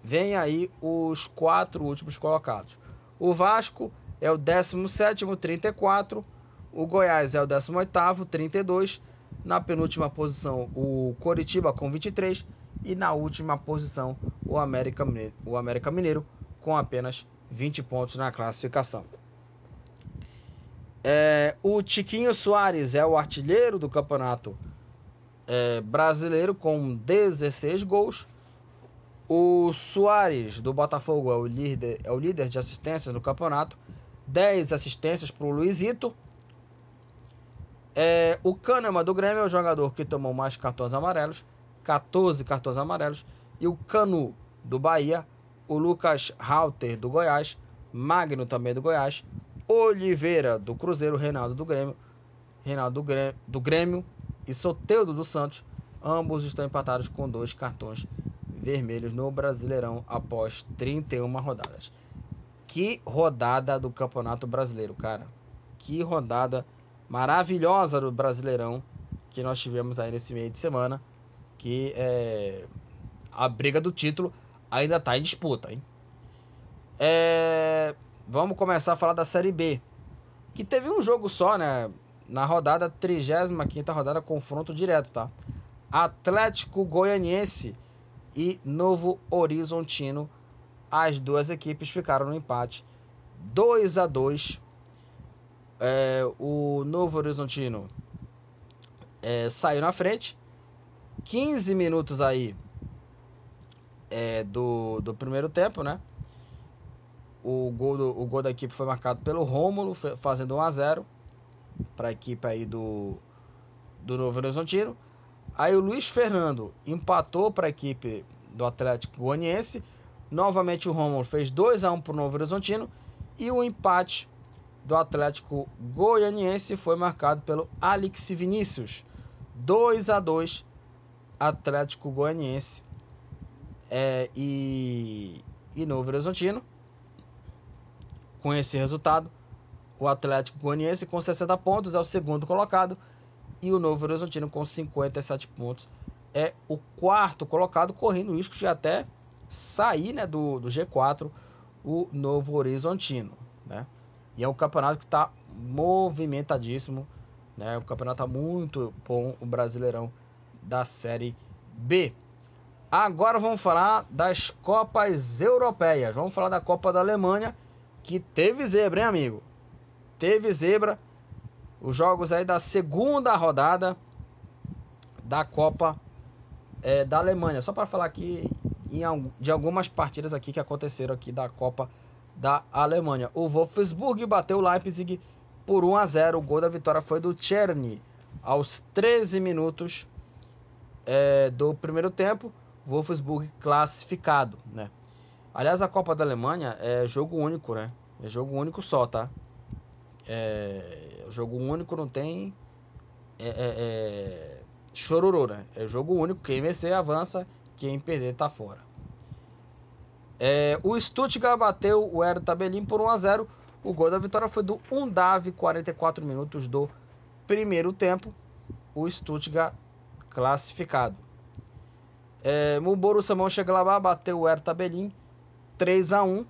vem aí os quatro últimos colocados. O Vasco é o 17, 34. O Goiás é o 18, 32. Na penúltima posição, o Coritiba com 23. E na última posição, o América Mineiro, o América Mineiro com apenas 20 pontos na classificação. É, o Tiquinho Soares é o artilheiro do campeonato é, brasileiro com 16 gols. O Soares do Botafogo é o líder, é o líder de assistências no campeonato. 10 assistências para o Luizito. É, o Kahneman do Grêmio é o jogador que tomou mais cartões amarelos. 14 cartões amarelos. E o Canu do Bahia, o Lucas Halter do Goiás, Magno também do Goiás, Oliveira do Cruzeiro, Reinaldo do Grêmio, Reinaldo do Grêmio, do Grêmio e Soteudo do Santos, ambos estão empatados com dois cartões vermelhos no Brasileirão após 31 rodadas. Que rodada do Campeonato Brasileiro, cara. Que rodada maravilhosa do Brasileirão que nós tivemos aí nesse meio de semana. Que é, a briga do título ainda está em disputa, hein? É, vamos começar a falar da Série B. Que teve um jogo só, né? Na rodada 35 rodada, confronto direto, tá? Atlético Goianiense e Novo Horizontino. As duas equipes ficaram no empate 2 a 2 é, O Novo Horizontino é, saiu na frente. 15 minutos aí é, do, do primeiro tempo, né? O gol, do, o gol da equipe foi marcado pelo Rômulo, fazendo 1 a 0 para a equipe aí do, do Novo Horizontino. Aí o Luiz Fernando empatou para a equipe do Atlético Goianiense. Novamente o Rômulo fez 2 a 1 para o Novo Horizontino. E o empate do Atlético Goianiense foi marcado pelo Alex Vinícius. 2 a 2 Atlético Goianiense é, e, e Novo Horizontino. Com esse resultado, o Atlético Goianiense com 60 pontos é o segundo colocado e o Novo Horizontino com 57 pontos é o quarto colocado, correndo risco de até sair né, do, do G4 o Novo Horizontino. Né? E é um campeonato que está movimentadíssimo. Né? O campeonato está muito bom, o Brasileirão da Série B. Agora vamos falar das Copas Europeias. Vamos falar da Copa da Alemanha, que teve zebra, hein, amigo? Teve zebra. Os jogos aí da segunda rodada da Copa é, da Alemanha. Só para falar aqui de algumas partidas aqui que aconteceram aqui da Copa da Alemanha. O Wolfsburg bateu o Leipzig por 1 a 0. O gol da vitória foi do Czerny aos 13 minutos é, do primeiro tempo. Wolfsburg classificado, né? Aliás, a Copa da Alemanha é jogo único, né? É jogo único só, tá? É, jogo único não tem é, é, é, chororô, né? É jogo único. Quem vencer avança, quem perder tá fora. É, o Stuttgart bateu o Hertha Berlim por 1 a 0. O gol da vitória foi do Undav, 44 minutos do primeiro tempo. O Stuttgart classificado. É, o Borussia Mönchengladbach bateu o Hertha Berlim 3 a 1.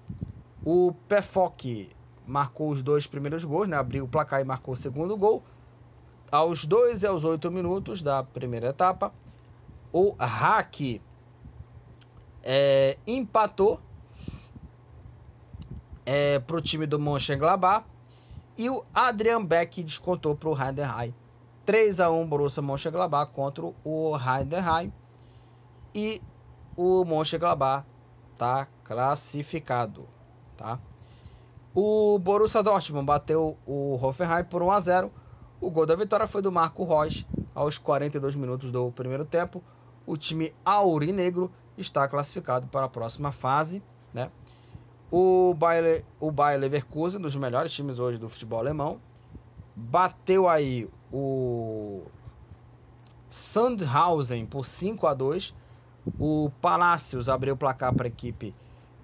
O Pefok marcou os dois primeiros gols, né? abriu o placar e marcou o segundo gol. Aos 2 e aos 8 minutos da primeira etapa, o Hack é, empatou é, para o time do Mönchengladbach e o Adrian Beck descontou para o Heidenheim 3 a 1 Borussia Mönchengladbach contra o Heidenheim e o Mönchengladbach está classificado. tá? O Borussia Dortmund bateu o Hoffenheim por 1 a 0. O gol da vitória foi do Marco Reus aos 42 minutos do primeiro tempo. O time aurinegro está classificado para a próxima fase, né? O Bayer, o Bayer Leverkusen, um dos melhores times hoje do futebol alemão, bateu aí o Sandhausen por 5 a 2. O Palacios abriu o placar para a equipe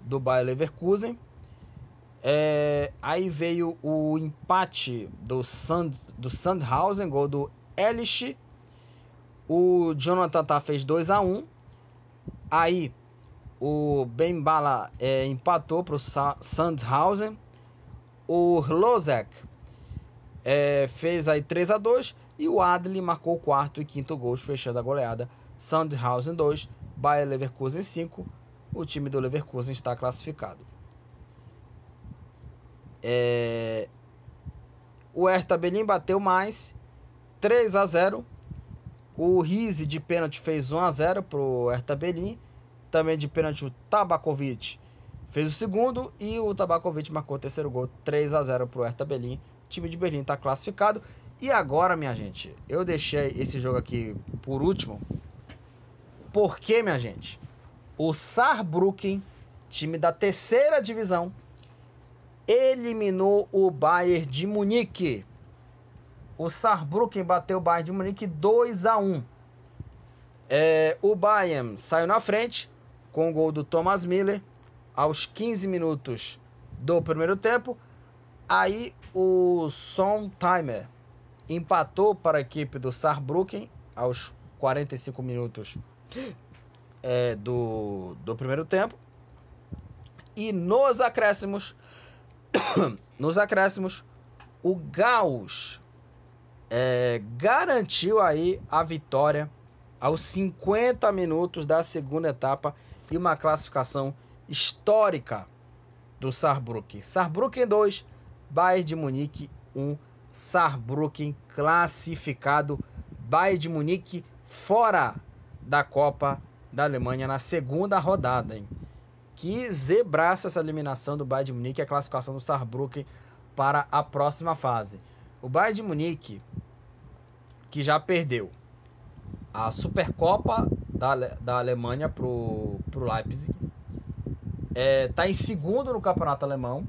do Bayer Leverkusen. É, aí veio o empate do, Sand, do Sandhausen, gol do Elish. O Jonathan tá fez 2 a 1 Aí o Bembala é, empatou para o Sandhausen. O Lozek é, fez aí 3 a 2 e o Adli marcou o quarto e quinto gols, fechando a goleada. Sandhausen 2, Bayer Leverkusen 5. O time do Leverkusen está classificado. É... O Hertha Berlim bateu mais 3 a 0. O Rize de pênalti fez 1 a 0 para o Hertha Berlim. Também de pênalti o Tabakovic fez o segundo e o Tabakovic marcou o terceiro gol, 3 a 0 para o Hertha Berlim. O time de Berlim está classificado. E agora, minha gente, eu deixei esse jogo aqui por último. Porque, minha gente, o Saarbrücken, time da terceira divisão, eliminou o Bayern de Munique. O Saarbrücken bateu o Bayern de Munique 2 a 1. É, o Bayern saiu na frente com o gol do Thomas Miller aos 15 minutos do primeiro tempo. Aí o Timer empatou para a equipe do Saarbrücken aos 45 minutos é, do, do primeiro tempo. E nos acréscimos, nos acréscimos, o Gauss é, garantiu aí a vitória aos 50 minutos da segunda etapa e uma classificação histórica do Saarbrücken. Saarbrücken 2, Bayern de Munique 1, Saarbrücken classificado, Bayern de Munique fora da Copa da Alemanha na segunda rodada, hein? Que zebraça essa eliminação do Bayern de Munique e a classificação do Saarbrücken para a próxima fase. O Bayern de Munique, que já perdeu a Supercopa da, da Alemanha pro, pro Leipzig, é, tá em segundo no campeonato alemão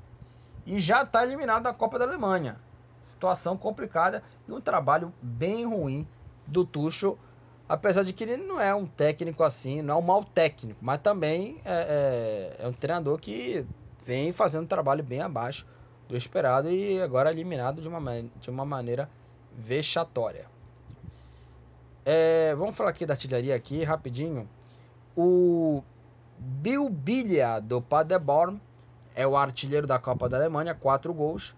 e já está eliminado da Copa da Alemanha. Situação complicada e um trabalho bem ruim do Tuchel Apesar de que ele não é um técnico assim, não é um mau técnico, mas também é, é, é um treinador que vem fazendo um trabalho bem abaixo do esperado e agora eliminado de uma, de uma maneira vexatória. É, vamos falar aqui da artilharia aqui rapidinho. O Bill Bilha do Paderborn é o artilheiro da Copa da Alemanha, quatro gols.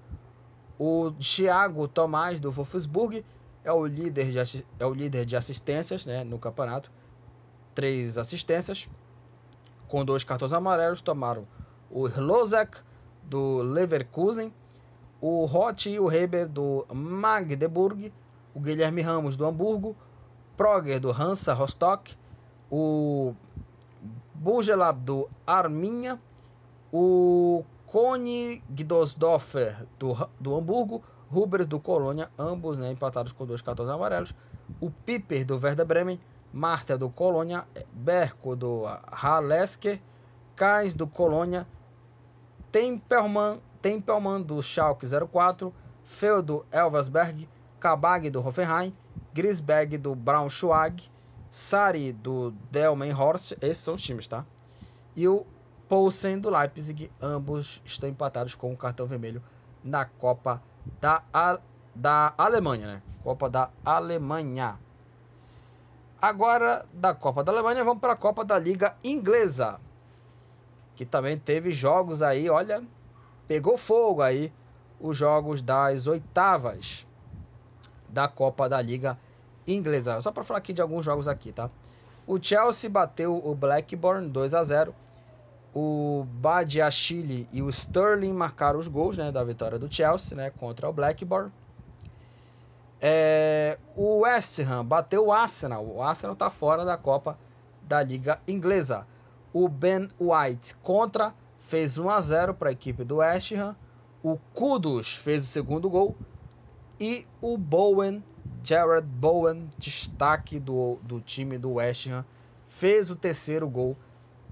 O Thiago Tomás do Wolfsburg é o líder de, é o líder de assistências né, no campeonato. Três assistências. Com dois cartões amarelos, tomaram o Hlozek do Leverkusen, o Roth e o Heber do Magdeburg, o Guilherme Ramos do Hamburgo, Proger do Hansa Rostock, o Bugelab do Arminha, o Gdosdorfer do, do Hamburgo, Rubers do Colônia, ambos né, empatados com dois cartões amarelos. O Piper do Werder Bremen, Marta do Colônia, Berco do Halesker, Kais do Colônia, Tempelman, Tempelman do Schalke 04, Feu do Elversberg, Kabag do Hoffenheim, Grisberg do Braunschweig, Sari do Delmenhorst, esses são os times, tá? E o Poulsen do Leipzig, ambos estão empatados com o cartão vermelho na Copa da, da Alemanha, né? Copa da Alemanha. Agora, da Copa da Alemanha, vamos para a Copa da Liga Inglesa. Que também teve jogos aí, olha, pegou fogo aí os jogos das oitavas da Copa da Liga Inglesa. Só para falar aqui de alguns jogos aqui, tá? O Chelsea bateu o Blackburn 2 a 0 o Badiashile e o Sterling marcaram os gols né, da vitória do Chelsea né, contra o Blackburn. É, o West Ham bateu o Arsenal. O Arsenal está fora da Copa da Liga Inglesa. O Ben White contra fez 1 a 0 para a equipe do West Ham. O Kudus fez o segundo gol e o Bowen, Jared Bowen, destaque do, do time do West Ham, fez o terceiro gol.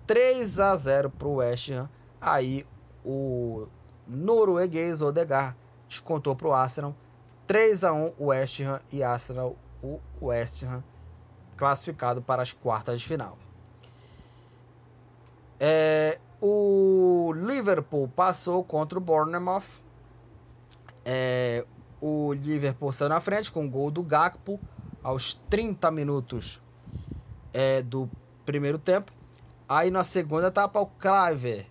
3 a 0 para o West Ham. Aí o norueguês Odegaard descontou para o Arsenal. 3 a 1 West Ham e Arsenal, o West Ham classificado para as quartas de final. É, o Liverpool passou contra o Bournemouth. É, o Liverpool saiu na frente com o gol do Gakpo aos 30 minutos é, do primeiro tempo. Aí na segunda etapa o Clive,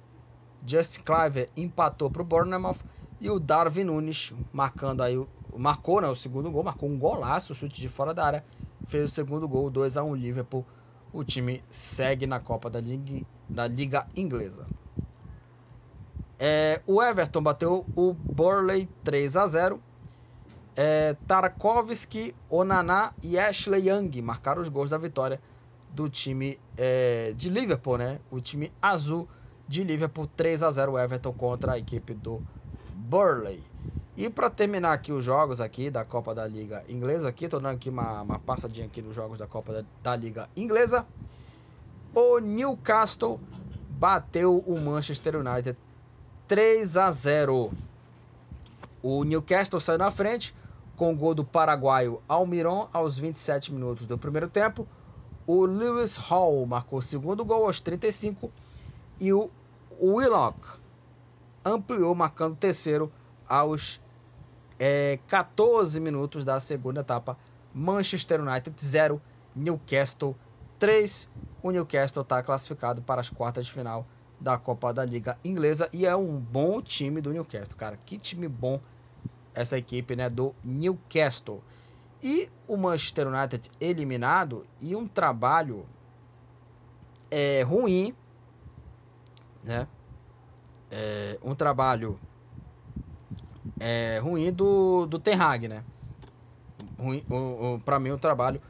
Just Clive empatou para o Bournemouth e o Darwin Nunes marcando aí marcou né, o segundo gol, marcou um golaço, chute de fora da área, fez o segundo gol, 2 a 1 Liverpool. O time segue na Copa da Liga, da Liga Inglesa. É, o Everton bateu o Burley 3 a 0. É, Tarkovsky, Onaná e Ashley Young marcaram os gols da vitória do time é, de Liverpool, né? O time azul de Liverpool 3 a 0 Everton contra a equipe do Burley. E para terminar aqui os jogos aqui da Copa da Liga Inglesa, aqui tô dando aqui uma, uma passadinha aqui nos jogos da Copa da, da Liga Inglesa. O Newcastle bateu o Manchester United 3 a 0. O Newcastle saiu na frente com o gol do paraguaio Almiron aos 27 minutos do primeiro tempo. O Lewis Hall marcou o segundo gol aos 35 e o Willock ampliou marcando o terceiro aos é, 14 minutos da segunda etapa. Manchester United 0, Newcastle 3. O Newcastle está classificado para as quartas de final da Copa da Liga Inglesa e é um bom time do Newcastle, cara. Que time bom essa equipe, né, do Newcastle. E o Manchester United eliminado e um trabalho é, ruim, né? É, um trabalho é, ruim do, do Ten Hag, né? Ruim, pra mim, o trabalho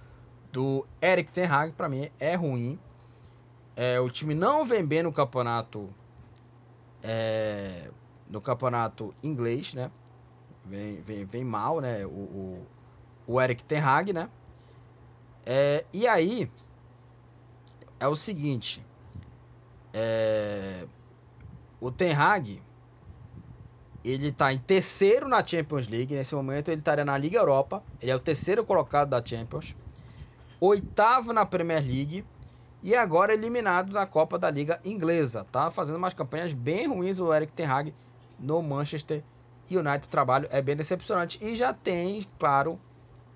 do Eric Ten Hag, pra mim, é ruim. É, o time não vem bem no campeonato é, no campeonato inglês, né? Vem, vem, vem mal, né? O, o, o Eric Ten Hag, né? É, e aí é o seguinte, é, o Ten Hag ele está em terceiro na Champions League. Nesse momento, ele estaria na Liga Europa. Ele é o terceiro colocado da Champions. Oitavo na Premier League. E agora eliminado da Copa da Liga Inglesa. Tá fazendo umas campanhas bem ruins o Eric Ten Hag no Manchester United. O trabalho é bem decepcionante. E já tem, claro,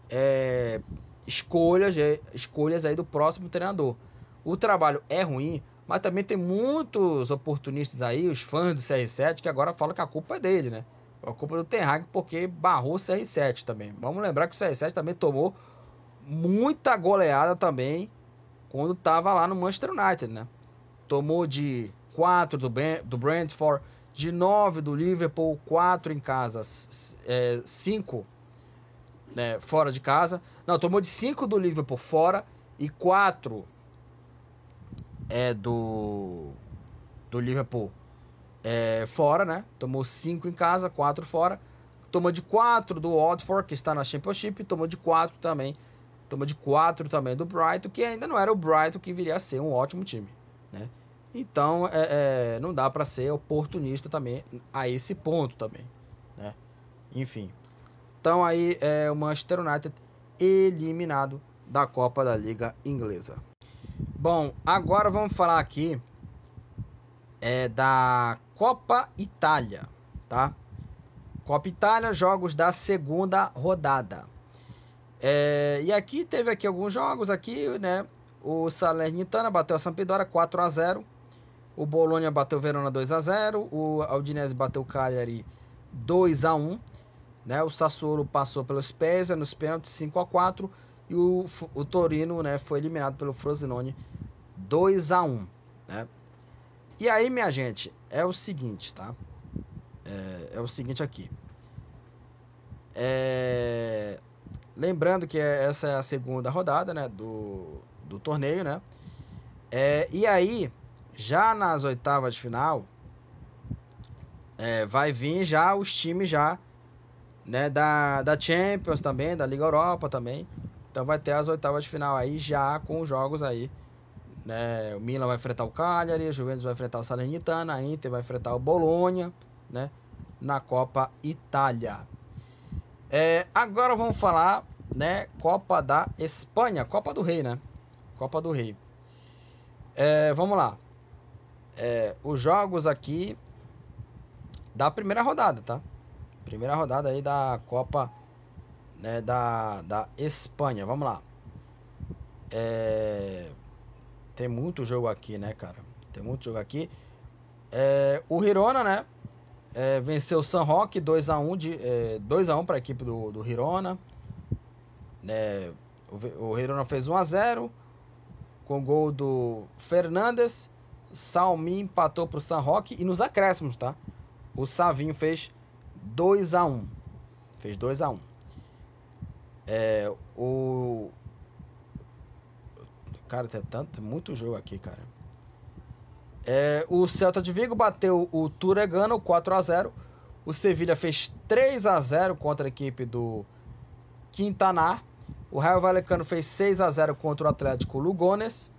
é, escolhas, é, escolhas aí do próximo treinador. O trabalho é ruim, mas também tem muitos oportunistas aí, os fãs do CR7, que agora falam que a culpa é dele, né? A culpa é do Ten Hag porque barrou o CR7 também. Vamos lembrar que o CR7 também tomou muita goleada também quando estava lá no Manchester United, né? Tomou de 4 do, do Brentford, de 9 do Liverpool, 4 em casa, 5 é, né, fora de casa. Não, tomou de 5 do Liverpool fora e 4 é do do Liverpool é, fora, né? Tomou 5 em casa, 4 fora. Tomou de 4 do Watford, que está na Championship. Tomou de 4 também. Tomou de 4 também do Brighton, que ainda não era o Brighton que viria a ser um ótimo time, né? Então, é, é, não dá para ser oportunista também a esse ponto também, né? Enfim. Então aí é o Manchester United eliminado da Copa da Liga Inglesa. Bom, agora vamos falar aqui é, da Copa Itália, tá? Copa Itália, jogos da segunda rodada. É, e aqui teve aqui alguns jogos aqui, né? O Salernitana bateu a Sampdoria 4 a 0. O Bologna bateu o Verona 2 a 0. O Aldinese bateu o Cagliari 2 a 1. Né? O Sassuolo passou pelo Spezia nos pênaltis 5 a 4 e o, o Torino né, foi eliminado pelo Frosinone 2 a 1 né? E aí, minha gente, é o seguinte, tá? É, é o seguinte aqui. É, lembrando que essa é a segunda rodada né, do, do torneio, né? É, e aí, já nas oitavas de final, é, vai vir já os times já né, da, da Champions também, da Liga Europa também. Então vai ter as oitavas de final aí já com os jogos aí. Né? O Milan vai enfrentar o Cagliari, o Juventus vai enfrentar o Salernitana, a Inter vai enfrentar o Bolonha, né? Na Copa Itália. É, agora vamos falar, né? Copa da Espanha, Copa do Rei, né? Copa do Rei. É, vamos lá. É, os jogos aqui da primeira rodada, tá? Primeira rodada aí da Copa né, da, da Espanha. Vamos lá. É, tem muito jogo aqui, né, cara? Tem muito jogo aqui. É, o Hirona, né? É, venceu o San Roque 2x1 de, é, 2x1 para a equipe do, do Hirona. É, o, o Hirona fez 1x0 com gol do Fernandes. Salmi empatou para o San Roque e nos acréscimos, tá? O Savinho fez 2x1. Fez 2x1. É, o. Cara, tem tanto, tem muito jogo aqui, cara. É, o Celta de Vigo bateu o Turegano 4 a 0 O Sevilha fez 3 a 0 contra a equipe do Quintanar. O Raio Valecano fez 6 a 0 contra o Atlético Lugones.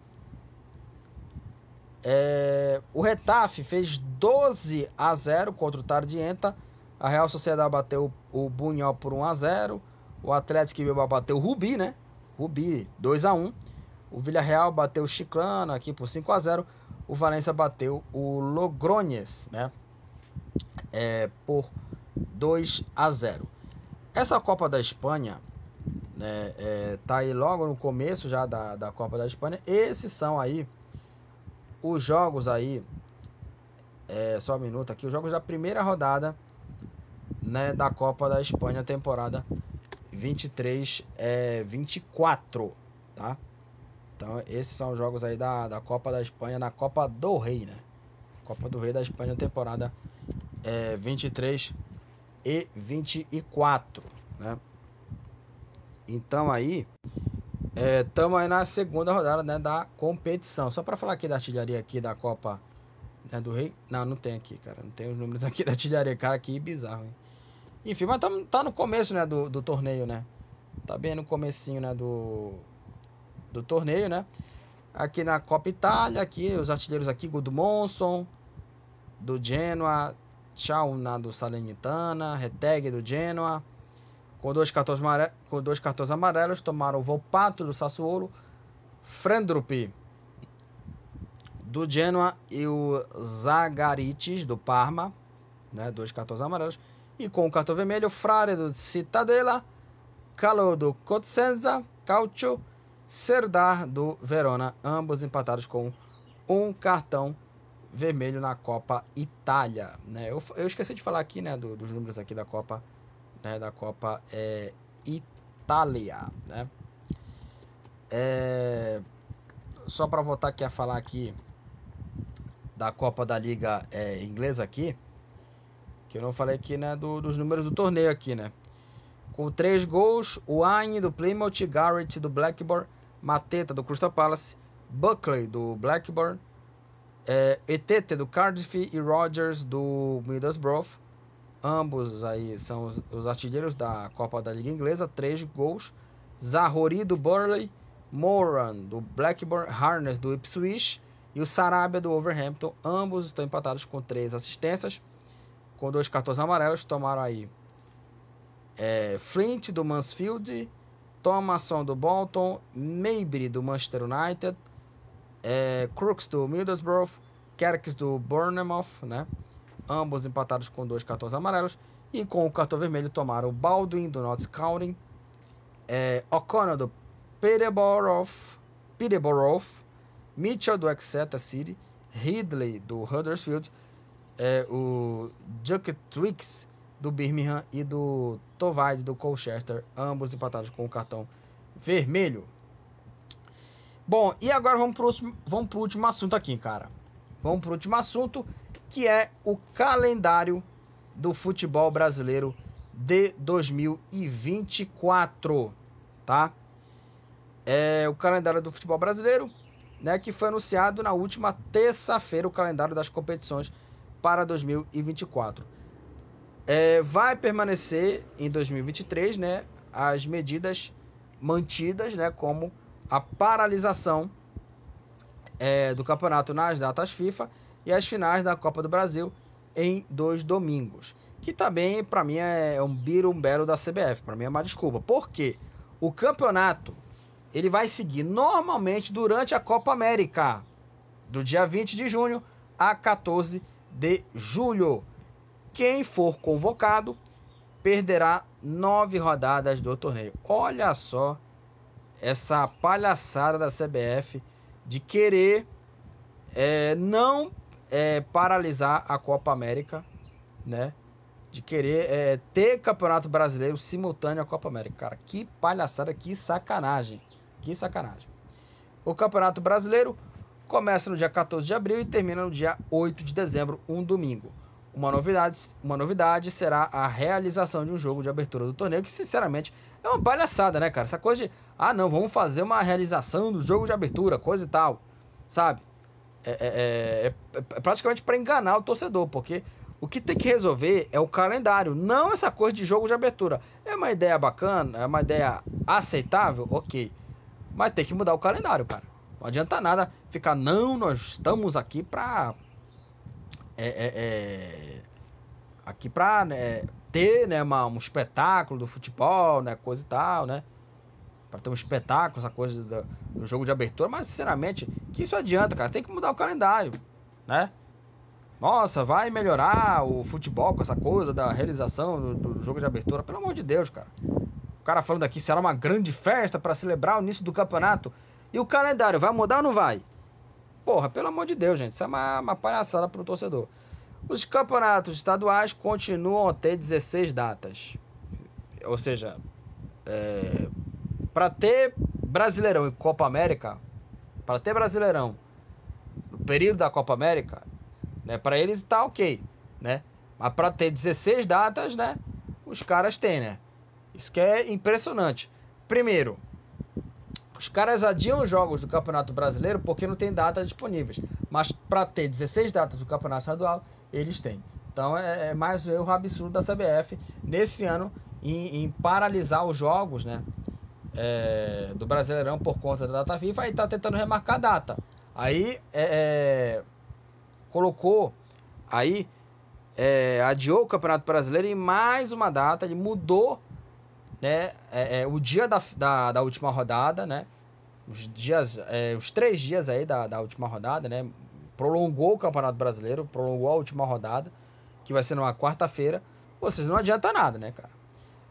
É, o Retafe fez 12 a 0 contra o Tardienta. A Real Sociedade bateu o Bunhal por 1 a 0 O Atlético Bilbao bateu o Rubi, né? Rubi 2 a 1 O Villarreal bateu o Chiclano aqui por 5 a 0 O Valência bateu o Logroñes, né? É, por 2 a 0 Essa Copa da Espanha né, é, tá aí logo no começo já da, da Copa da Espanha. Esses são aí os jogos aí. É, só um minuto aqui. Os jogos da primeira rodada né, da Copa da Espanha, temporada 23 é, 24, tá? Então, esses são os jogos aí da, da Copa da Espanha, na Copa do Rei, né? Copa do Rei da Espanha, temporada é, 23 e 24, né? Então aí, estamos é, aí na segunda rodada né, da competição. Só para falar aqui da artilharia aqui da Copa né, do Rei. Não, não tem aqui, cara. Não tem os números aqui da artilharia. Cara, que bizarro, hein? Enfim, mas tá, tá no começo, né, do, do torneio, né? Tá bem no comecinho, né, do, do torneio, né? Aqui na Copa Itália, aqui, os artilheiros aqui, Monson do Genoa, Chauna, do Salernitana, Reteg, do Genoa, com dois cartões, amarelos, com dois cartões amarelos, tomaram o Volpato, do Sassuolo, Frendrup, do Genoa, e o Zagaritis, do Parma, né, dois cartões amarelos, e com o cartão vermelho, Frare do Cittadella, Calor do Cosenza, Caucho, Serdar do Verona, ambos empatados com um cartão vermelho na Copa Itália. Né? Eu, eu esqueci de falar aqui né, do, dos números aqui da Copa, né, da Copa é, Itália. Né? É, só para voltar aqui a falar aqui da Copa da Liga é, Inglesa aqui. Que eu não falei aqui, né, do, dos números do torneio aqui, né? Com três gols, o Aine do Plymouth, Garrett do Blackburn, Mateta do Crystal Palace, Buckley do Blackburn, é, Etete do Cardiff e Rogers do Middlesbrough. Ambos aí são os, os, artilheiros da Copa da Liga Inglesa, três gols. Zahori do Burnley, Moran do Blackburn, Harness do Ipswich. E o Sarabia do Overhampton. Ambos estão empatados com três assistências. Com dois cartões amarelos, tomaram aí é, Flint do Mansfield, Thomason do Bolton, Maybury do Manchester United, é, Crooks do Middlesbrough, Kerks do Bournemouth, né? Ambos empatados com dois cartões amarelos. E com o cartão vermelho tomaram Baldwin do Notts County, é, O'Connor do Peterborough, Peterborough, Mitchell do Exeter City, Ridley do Huddersfield é, o Duck Twix do Birmingham e do Tovide do Colchester, ambos empatados com o cartão vermelho. Bom, e agora vamos para o último, vamos pro último assunto aqui, cara. Vamos para o último assunto, que é o calendário do futebol brasileiro de 2024, tá? É o calendário do futebol brasileiro, né, que foi anunciado na última terça-feira o calendário das competições para 2024. É, vai permanecer em 2023, né, as medidas mantidas, né, como a paralisação é, do campeonato nas datas FIFA e as finais da Copa do Brasil em dois domingos. Que também, para mim, é um biro belo da CBF. Para mim é uma desculpa. Por quê? O campeonato ele vai seguir normalmente durante a Copa América, do dia 20 de junho a 14 de julho. Quem for convocado perderá nove rodadas do torneio. Olha só essa palhaçada da CBF de querer é, não é, paralisar a Copa América, né? De querer é, ter campeonato brasileiro simultâneo à Copa América. Cara, que palhaçada, que sacanagem. Que sacanagem. O Campeonato Brasileiro começa no dia 14 de abril e termina no dia 8 de dezembro, um domingo. Uma novidade, uma novidade será a realização de um jogo de abertura do torneio, que sinceramente é uma palhaçada, né, cara? Essa coisa de, ah, não, vamos fazer uma realização do jogo de abertura, coisa e tal, sabe? É, é, é, é, é praticamente para enganar o torcedor, porque o que tem que resolver é o calendário, não essa coisa de jogo de abertura. É uma ideia bacana, é uma ideia aceitável, ok. Mas tem que mudar o calendário, cara. Não adianta nada ficar, não, nós estamos aqui pra. É, é, é, aqui pra né, ter né, uma, um espetáculo do futebol, né? Coisa e tal, né? Pra ter um espetáculo, essa coisa do, do jogo de abertura. Mas, sinceramente, que isso adianta, cara? Tem que mudar o calendário, né? Nossa, vai melhorar o futebol com essa coisa da realização do, do jogo de abertura. Pelo amor de Deus, cara. O cara falando aqui, será uma grande festa para celebrar o início do campeonato. E o calendário, vai mudar ou não vai? Porra, pelo amor de Deus, gente. Isso é uma, uma palhaçada pro torcedor. Os campeonatos estaduais continuam a ter 16 datas. Ou seja, é, para ter Brasileirão e Copa América, para ter Brasileirão no período da Copa América, né, para eles está ok, né? Mas para ter 16 datas, né, os caras têm, né? Isso que é impressionante. Primeiro, os caras adiam os jogos do Campeonato Brasileiro porque não tem datas disponíveis. Mas para ter 16 datas do Campeonato Estadual, eles têm. Então é, é mais um erro absurdo da CBF nesse ano em, em paralisar os jogos né, é, do Brasileirão por conta da data FIFA e está tentando remarcar a data. Aí é, é colocou aí é, adiou o Campeonato Brasileiro em mais uma data, ele mudou né, é, é, o dia da, da, da, última rodada, né, os dias, é, os três dias aí da, da última rodada, né, prolongou o Campeonato Brasileiro, prolongou a última rodada, que vai ser numa quarta-feira, seja, não adianta nada, né, cara.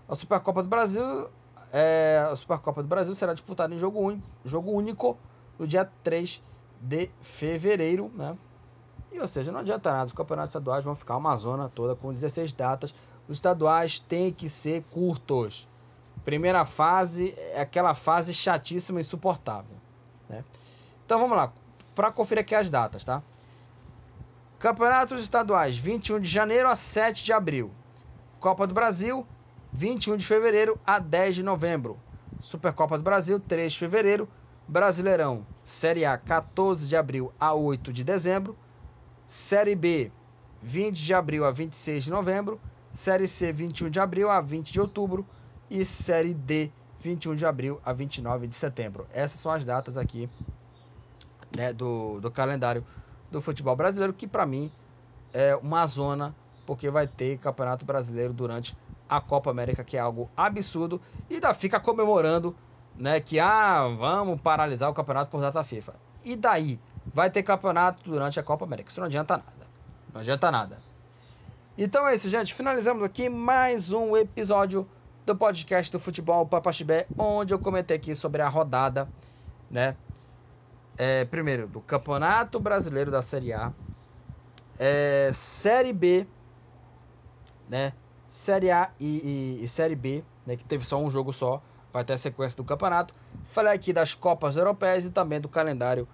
A Supercopa do Brasil, é, a Supercopa do Brasil será disputada em jogo único, jogo único no dia 3 de fevereiro, né, e, ou seja, não adianta nada, os campeonatos estaduais vão ficar uma zona toda com 16 datas, os estaduais têm que ser curtos. Primeira fase é aquela fase chatíssima e insuportável. Né? Então vamos lá, para conferir aqui as datas, tá? Campeonatos estaduais, 21 de janeiro a 7 de abril. Copa do Brasil, 21 de fevereiro a 10 de novembro. Supercopa do Brasil, 3 de fevereiro. Brasileirão, Série A, 14 de abril a 8 de dezembro. Série B, 20 de abril a 26 de novembro. Série C, 21 de abril a 20 de outubro e Série D, 21 de abril a 29 de setembro. Essas são as datas aqui né, do, do calendário do futebol brasileiro, que para mim é uma zona, porque vai ter Campeonato Brasileiro durante a Copa América, que é algo absurdo, e ainda fica comemorando né, que ah, vamos paralisar o campeonato por data FIFA. E daí? Vai ter campeonato durante a Copa América. Isso não adianta nada. Não adianta nada. Então é isso, gente. Finalizamos aqui mais um episódio do podcast do Futebol Papaxibé, onde eu comentei aqui sobre a rodada, né? É, primeiro, do Campeonato Brasileiro da Série A, é, Série B, né? Série A e, e, e, Série B, né? Que teve só um jogo só, vai ter a sequência do campeonato. Falei aqui das Copas Europeias e também do calendário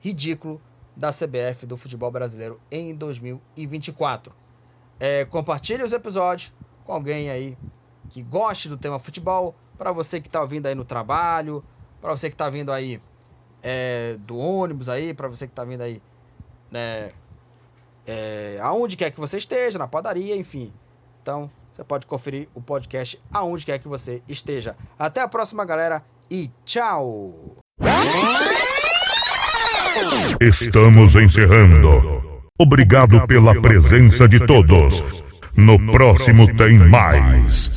ridículo da CBF do futebol brasileiro em 2024. É, compartilhe os episódios com alguém aí que goste do tema futebol, para você que está ouvindo aí no trabalho, para você que está vindo aí é, do ônibus aí, para você que está vindo aí né, é, aonde quer que você esteja, na padaria, enfim. Então, você pode conferir o podcast aonde quer que você esteja. Até a próxima, galera, e tchau! Estamos encerrando. Obrigado pela presença de todos. No próximo tem mais.